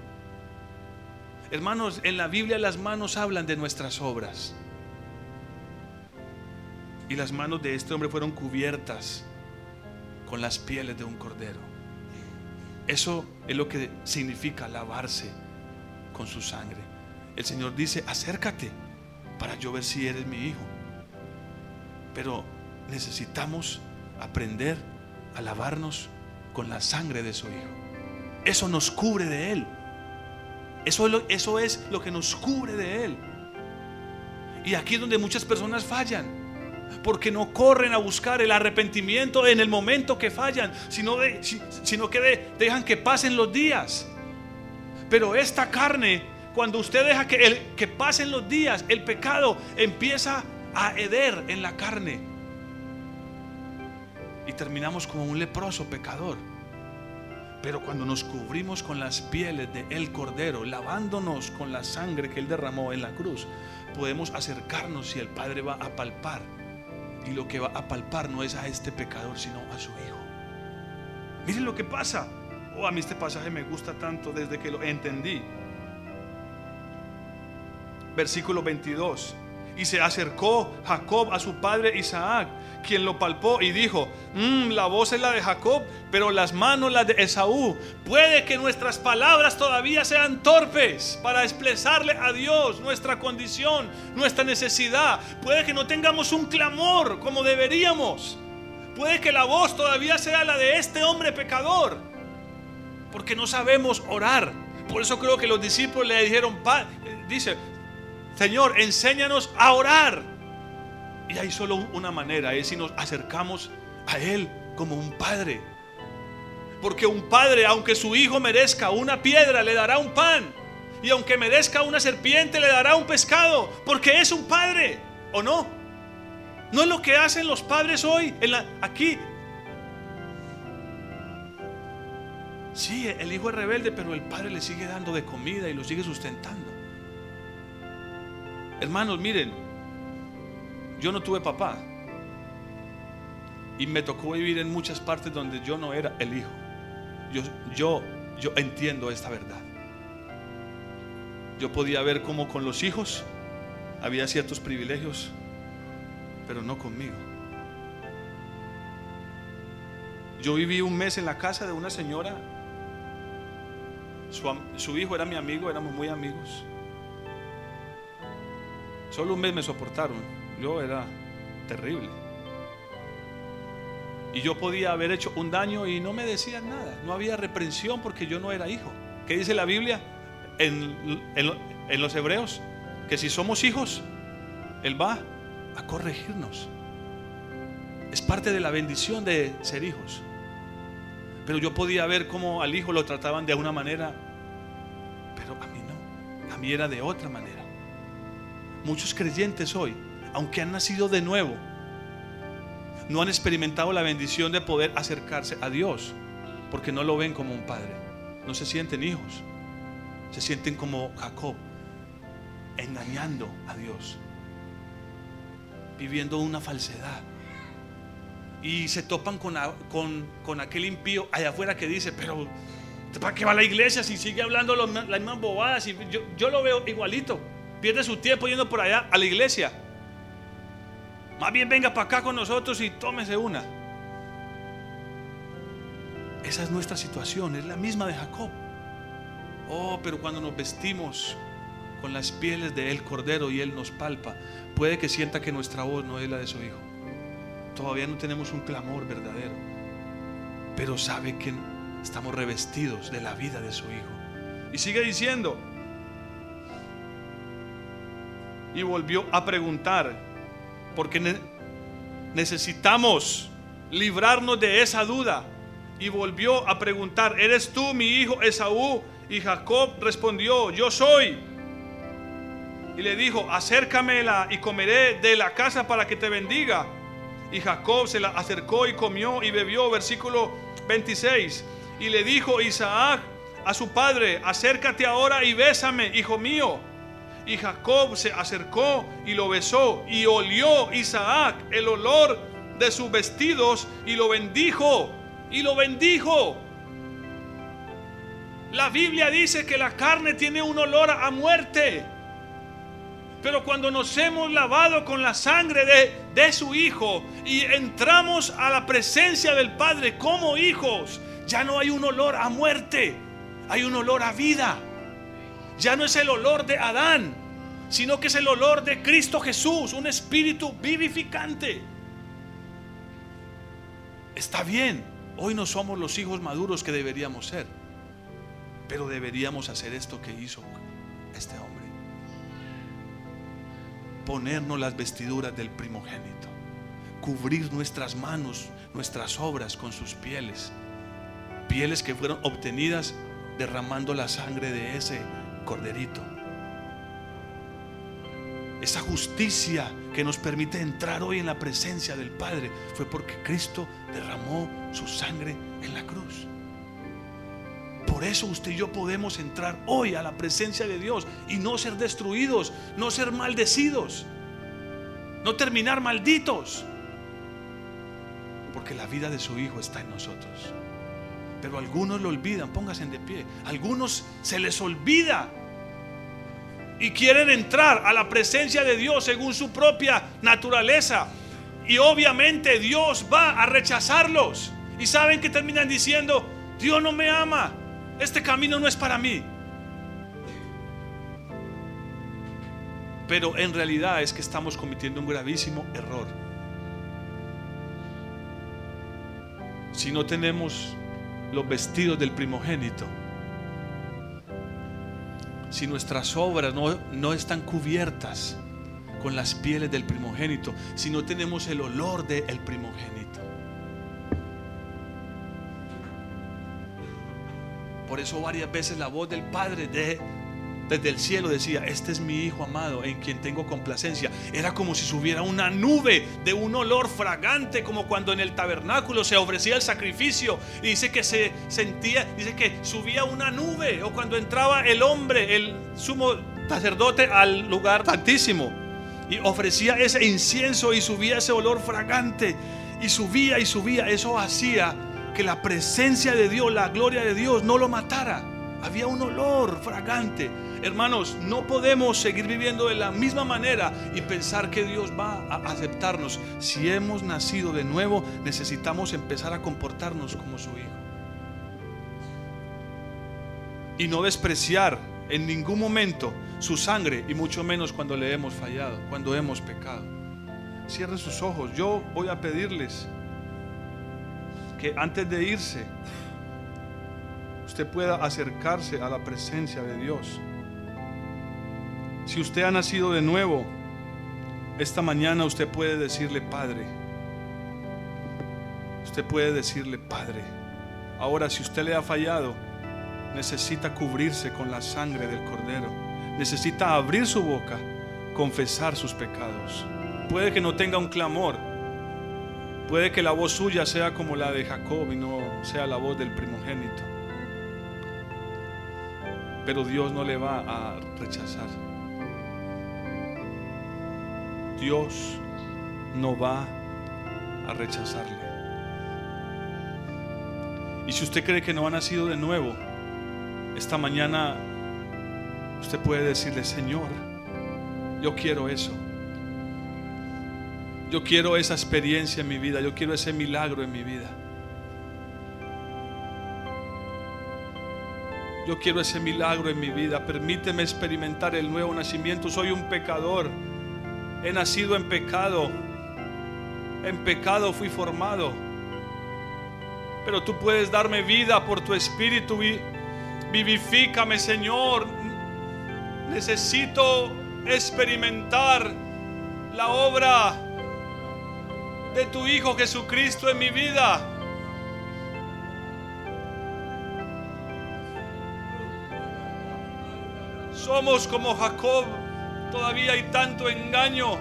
Hermanos, en la Biblia las manos hablan de nuestras obras. Y las manos de este hombre fueron cubiertas con las pieles de un cordero. Eso es lo que significa lavarse con su sangre. El Señor dice, acércate para yo ver si eres mi hijo. Pero necesitamos aprender a lavarnos con la sangre de su hijo. Eso nos cubre de él. Eso es, lo, eso es lo que nos cubre de él. Y aquí es donde muchas personas fallan porque no corren a buscar el arrepentimiento en el momento que fallan, sino, que dejan que pasen los días. Pero esta carne, cuando usted deja que, el, que pasen los días, el pecado empieza a heder en la carne. Y terminamos como un leproso pecador. Pero cuando nos cubrimos con las pieles de el Cordero, lavándonos con la sangre que Él derramó en la cruz, podemos acercarnos y el Padre va a palpar. Y lo que va a palpar no es a este pecador, sino a su Hijo. Miren lo que pasa. Oh, a mí este pasaje me gusta tanto desde que lo entendí. Versículo 22. Y se acercó Jacob a su padre Isaac, quien lo palpó y dijo, mm, la voz es la de Jacob, pero las manos las de Esaú. Puede que nuestras palabras todavía sean torpes para expresarle a Dios nuestra condición, nuestra necesidad. Puede que no tengamos un clamor como deberíamos. Puede que la voz todavía sea la de este hombre pecador porque no sabemos orar. Por eso creo que los discípulos le dijeron, dice, Señor, enséñanos a orar. Y hay solo una manera, es si nos acercamos a Él como un padre. Porque un padre, aunque su hijo merezca una piedra, le dará un pan. Y aunque merezca una serpiente, le dará un pescado. Porque es un padre, ¿o no? No es lo que hacen los padres hoy, aquí Sí, el hijo es rebelde, pero el padre le sigue dando de comida y lo sigue sustentando. Hermanos, miren, yo no tuve papá. Y me tocó vivir en muchas partes donde yo no era el hijo. Yo, yo, yo entiendo esta verdad. Yo podía ver cómo con los hijos había ciertos privilegios, pero no conmigo. Yo viví un mes en la casa de una señora su, hijo era mi amigo, éramos muy amigos. Solo un mes me soportaron. Yo era terrible. Y yo podía haber hecho un daño y no me decían nada. No había reprensión porque yo no era hijo. ¿Qué dice la Biblia en, en los hebreos? Que si somos hijos, Él va a corregirnos. Es parte de la bendición de ser hijos. Pero yo podía ver cómo al hijo lo trataban de una manera pero a mí no, a mí era de otra manera. Muchos creyentes hoy, aunque han nacido de nuevo, no han experimentado la bendición de poder acercarse a Dios, porque no lo ven como un padre, no se sienten hijos, se sienten como Jacob, engañando a Dios, viviendo una falsedad. Y se topan con, con, con aquel impío allá afuera que dice, pero ¿Para qué va a la iglesia si sigue hablando las mismas bobadas? Yo, yo lo veo igualito. Pierde su tiempo yendo por allá a la iglesia. Más bien venga para acá con nosotros y tómese una. Esa es nuestra situación, es la misma de Jacob. Oh, pero cuando nos vestimos con las pieles de el cordero y él nos palpa, puede que sienta que nuestra voz no es la de su hijo. Todavía no tenemos un clamor verdadero, pero sabe que estamos revestidos de la vida de su Hijo. Y sigue diciendo, y volvió a preguntar, porque necesitamos librarnos de esa duda. Y volvió a preguntar, ¿eres tú mi hijo Esaú? Y Jacob respondió, yo soy. Y le dijo, acércamela y comeré de la casa para que te bendiga. Y Jacob se la acercó y comió y bebió, versículo 26. Y le dijo Isaac a su padre, acércate ahora y bésame, hijo mío. Y Jacob se acercó y lo besó y olió Isaac el olor de sus vestidos y lo bendijo y lo bendijo. La Biblia dice que la carne tiene un olor a muerte. Pero cuando nos hemos lavado con la sangre de, de su Hijo y entramos a la presencia del Padre como hijos, ya no hay un olor a muerte, hay un olor a vida. Ya no es el olor de Adán, sino que es el olor de Cristo Jesús, un espíritu vivificante. Está bien, hoy no somos los hijos maduros que deberíamos ser, pero deberíamos hacer esto que hizo este hombre. Ponernos las vestiduras del primogénito, cubrir nuestras manos, nuestras obras con sus pieles, pieles que fueron obtenidas derramando la sangre de ese corderito. Esa justicia que nos permite entrar hoy en la presencia del Padre fue porque Cristo derramó su sangre en la cruz. Por eso usted y yo podemos entrar hoy a la presencia de Dios y no ser destruidos, no ser maldecidos, no terminar malditos. Porque la vida de su Hijo está en nosotros. Pero algunos lo olvidan, pónganse de pie. Algunos se les olvida y quieren entrar a la presencia de Dios según su propia naturaleza. Y obviamente Dios va a rechazarlos. Y saben que terminan diciendo, Dios no me ama, este camino no es para mí. Pero en realidad es que estamos cometiendo un gravísimo error. Si no tenemos los vestidos del primogénito, si nuestras obras no, no están cubiertas con las pieles del primogénito, si no tenemos el olor del primogénito. Por eso varias veces la voz del Padre de desde el cielo decía, este es mi Hijo amado en quien tengo complacencia. Era como si subiera una nube de un olor fragante, como cuando en el tabernáculo se ofrecía el sacrificio. Y dice que se sentía, dice que subía una nube, o cuando entraba el hombre, el sumo sacerdote al lugar santísimo, y ofrecía ese incienso y subía ese olor fragante, y subía y subía. Eso hacía que la presencia de Dios, la gloria de Dios, no lo matara. Había un olor fragante. Hermanos, no podemos seguir viviendo de la misma manera y pensar que Dios va a aceptarnos. Si hemos nacido de nuevo, necesitamos empezar a comportarnos como su Hijo. Y no despreciar en ningún momento su sangre y mucho menos cuando le hemos fallado, cuando hemos pecado. Cierre sus ojos. Yo voy a pedirles que antes de irse, usted pueda acercarse a la presencia de Dios. Si usted ha nacido de nuevo, esta mañana usted puede decirle, Padre, usted puede decirle, Padre. Ahora, si usted le ha fallado, necesita cubrirse con la sangre del Cordero. Necesita abrir su boca, confesar sus pecados. Puede que no tenga un clamor. Puede que la voz suya sea como la de Jacob y no sea la voz del primogénito. Pero Dios no le va a rechazar. Dios no va a rechazarle. Y si usted cree que no ha nacido de nuevo, esta mañana usted puede decirle, Señor, yo quiero eso. Yo quiero esa experiencia en mi vida, yo quiero ese milagro en mi vida. Yo quiero ese milagro en mi vida. Permíteme experimentar el nuevo nacimiento. Soy un pecador he nacido en pecado, en pecado fui formado. Pero tú puedes darme vida por tu espíritu vivifícame, Señor. Necesito experimentar la obra de tu Hijo Jesucristo en mi vida. Somos como Jacob Todavía hay tanto engaño.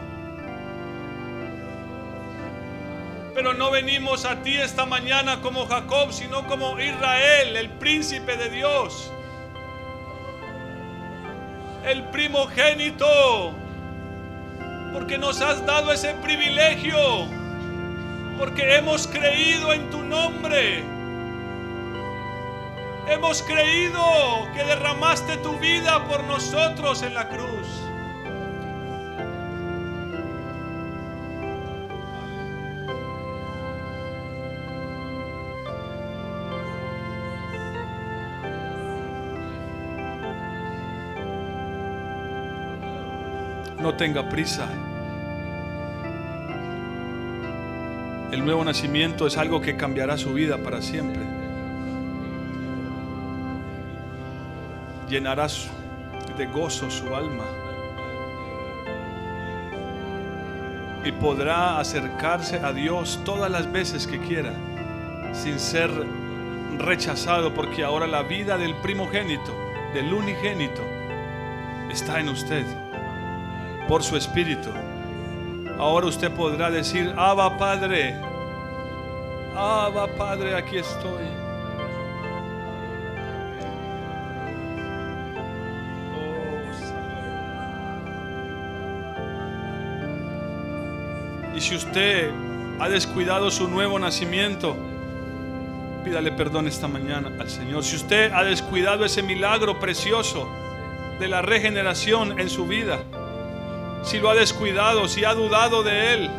Pero no venimos a ti esta mañana como Jacob, sino como Israel, el príncipe de Dios. El primogénito. Porque nos has dado ese privilegio. Porque hemos creído en tu nombre. Hemos creído que derramaste tu vida por nosotros en la cruz. No tenga prisa. El nuevo nacimiento es algo que cambiará su vida para siempre. Llenará de gozo su alma. Y podrá acercarse a Dios todas las veces que quiera, sin ser rechazado, porque ahora la vida del primogénito, del unigénito, está en usted por su espíritu. Ahora usted podrá decir, Abba Padre, Abba Padre, aquí estoy. Si usted ha descuidado su nuevo nacimiento, pídale perdón esta mañana al Señor. Si usted ha descuidado ese milagro precioso de la regeneración en su vida, si lo ha descuidado, si ha dudado de Él,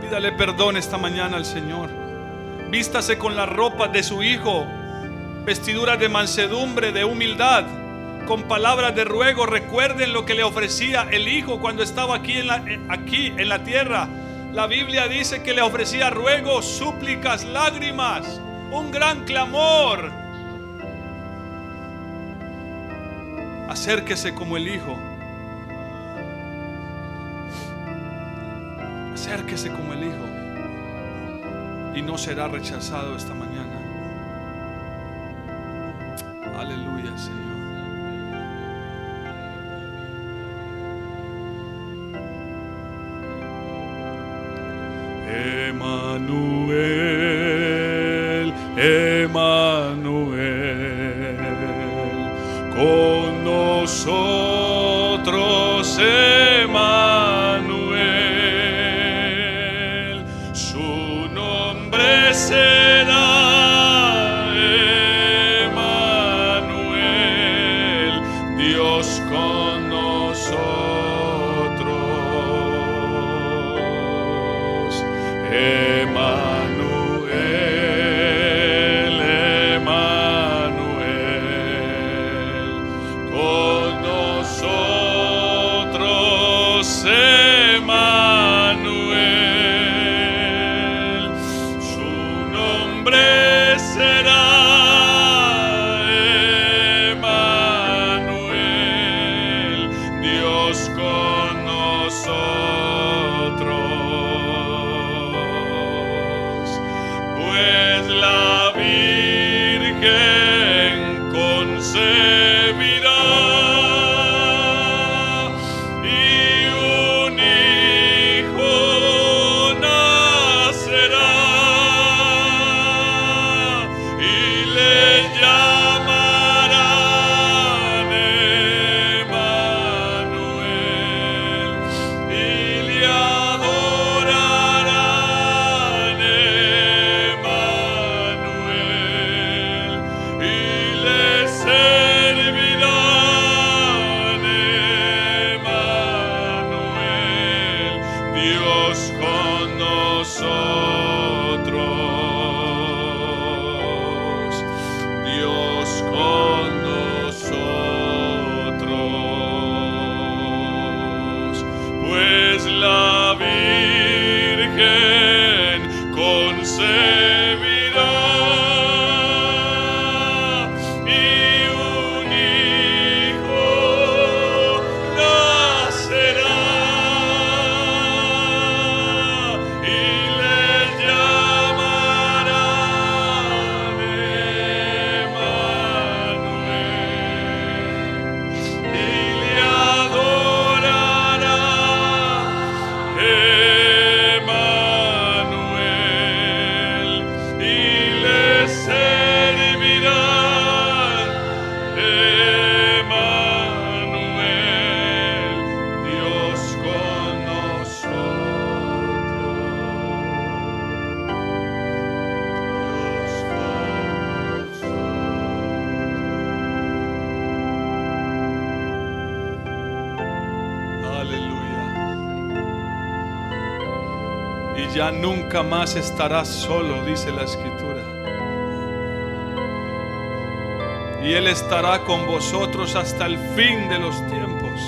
pídale perdón esta mañana al Señor. Vístase con la ropa de su Hijo, vestiduras de mansedumbre, de humildad, con palabras de ruego. Recuerden lo que le ofrecía el Hijo cuando estaba aquí en la, aquí en la tierra. La Biblia dice que le ofrecía ruegos, súplicas, lágrimas, un gran clamor. Acérquese como el Hijo. Acérquese como el Hijo y no será rechazado esta mañana. Aleluya, Señor. Emmanuel. ya nunca más estarás solo, dice la escritura. Y Él estará con vosotros hasta el fin de los tiempos.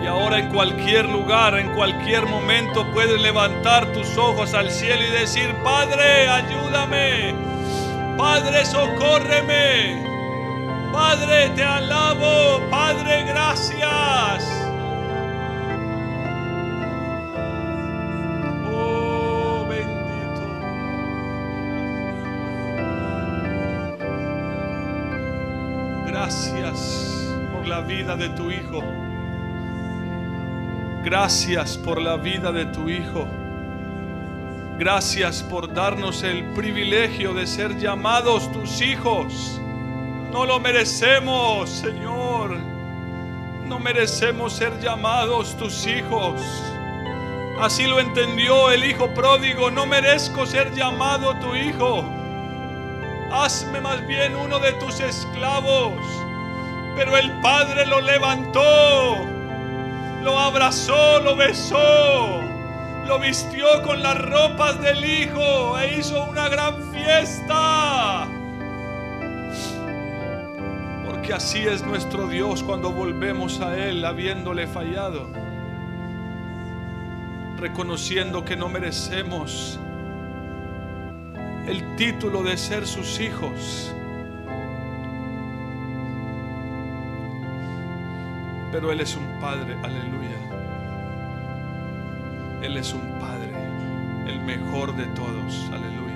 Y ahora en cualquier lugar, en cualquier momento, puedes levantar tus ojos al cielo y decir, Padre, ayúdame. Padre, socórreme. Padre, te alabo. Padre, gracias. Vida de tu Hijo. Gracias por la vida de tu Hijo. Gracias por darnos el privilegio de ser llamados tus hijos. No lo merecemos, Señor. No merecemos ser llamados tus hijos. Así lo entendió el hijo pródigo. No merezco ser llamado tu hijo. Hazme más bien uno de tus esclavos. Pero el Padre lo levantó, lo abrazó, lo besó, lo vistió con las ropas del hijo e hizo una gran fiesta. Porque así es nuestro Dios cuando volvemos a Él habiéndole fallado, reconociendo que no merecemos el título de ser sus hijos. Pero Él es un Padre, aleluya. Él es un Padre, el mejor de todos, aleluya.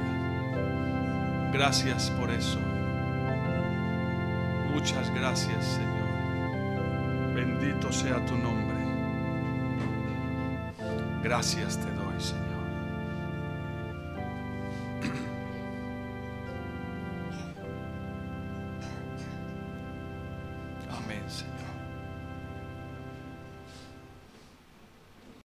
Gracias por eso. Muchas gracias, Señor. Bendito sea tu nombre. Gracias te doy.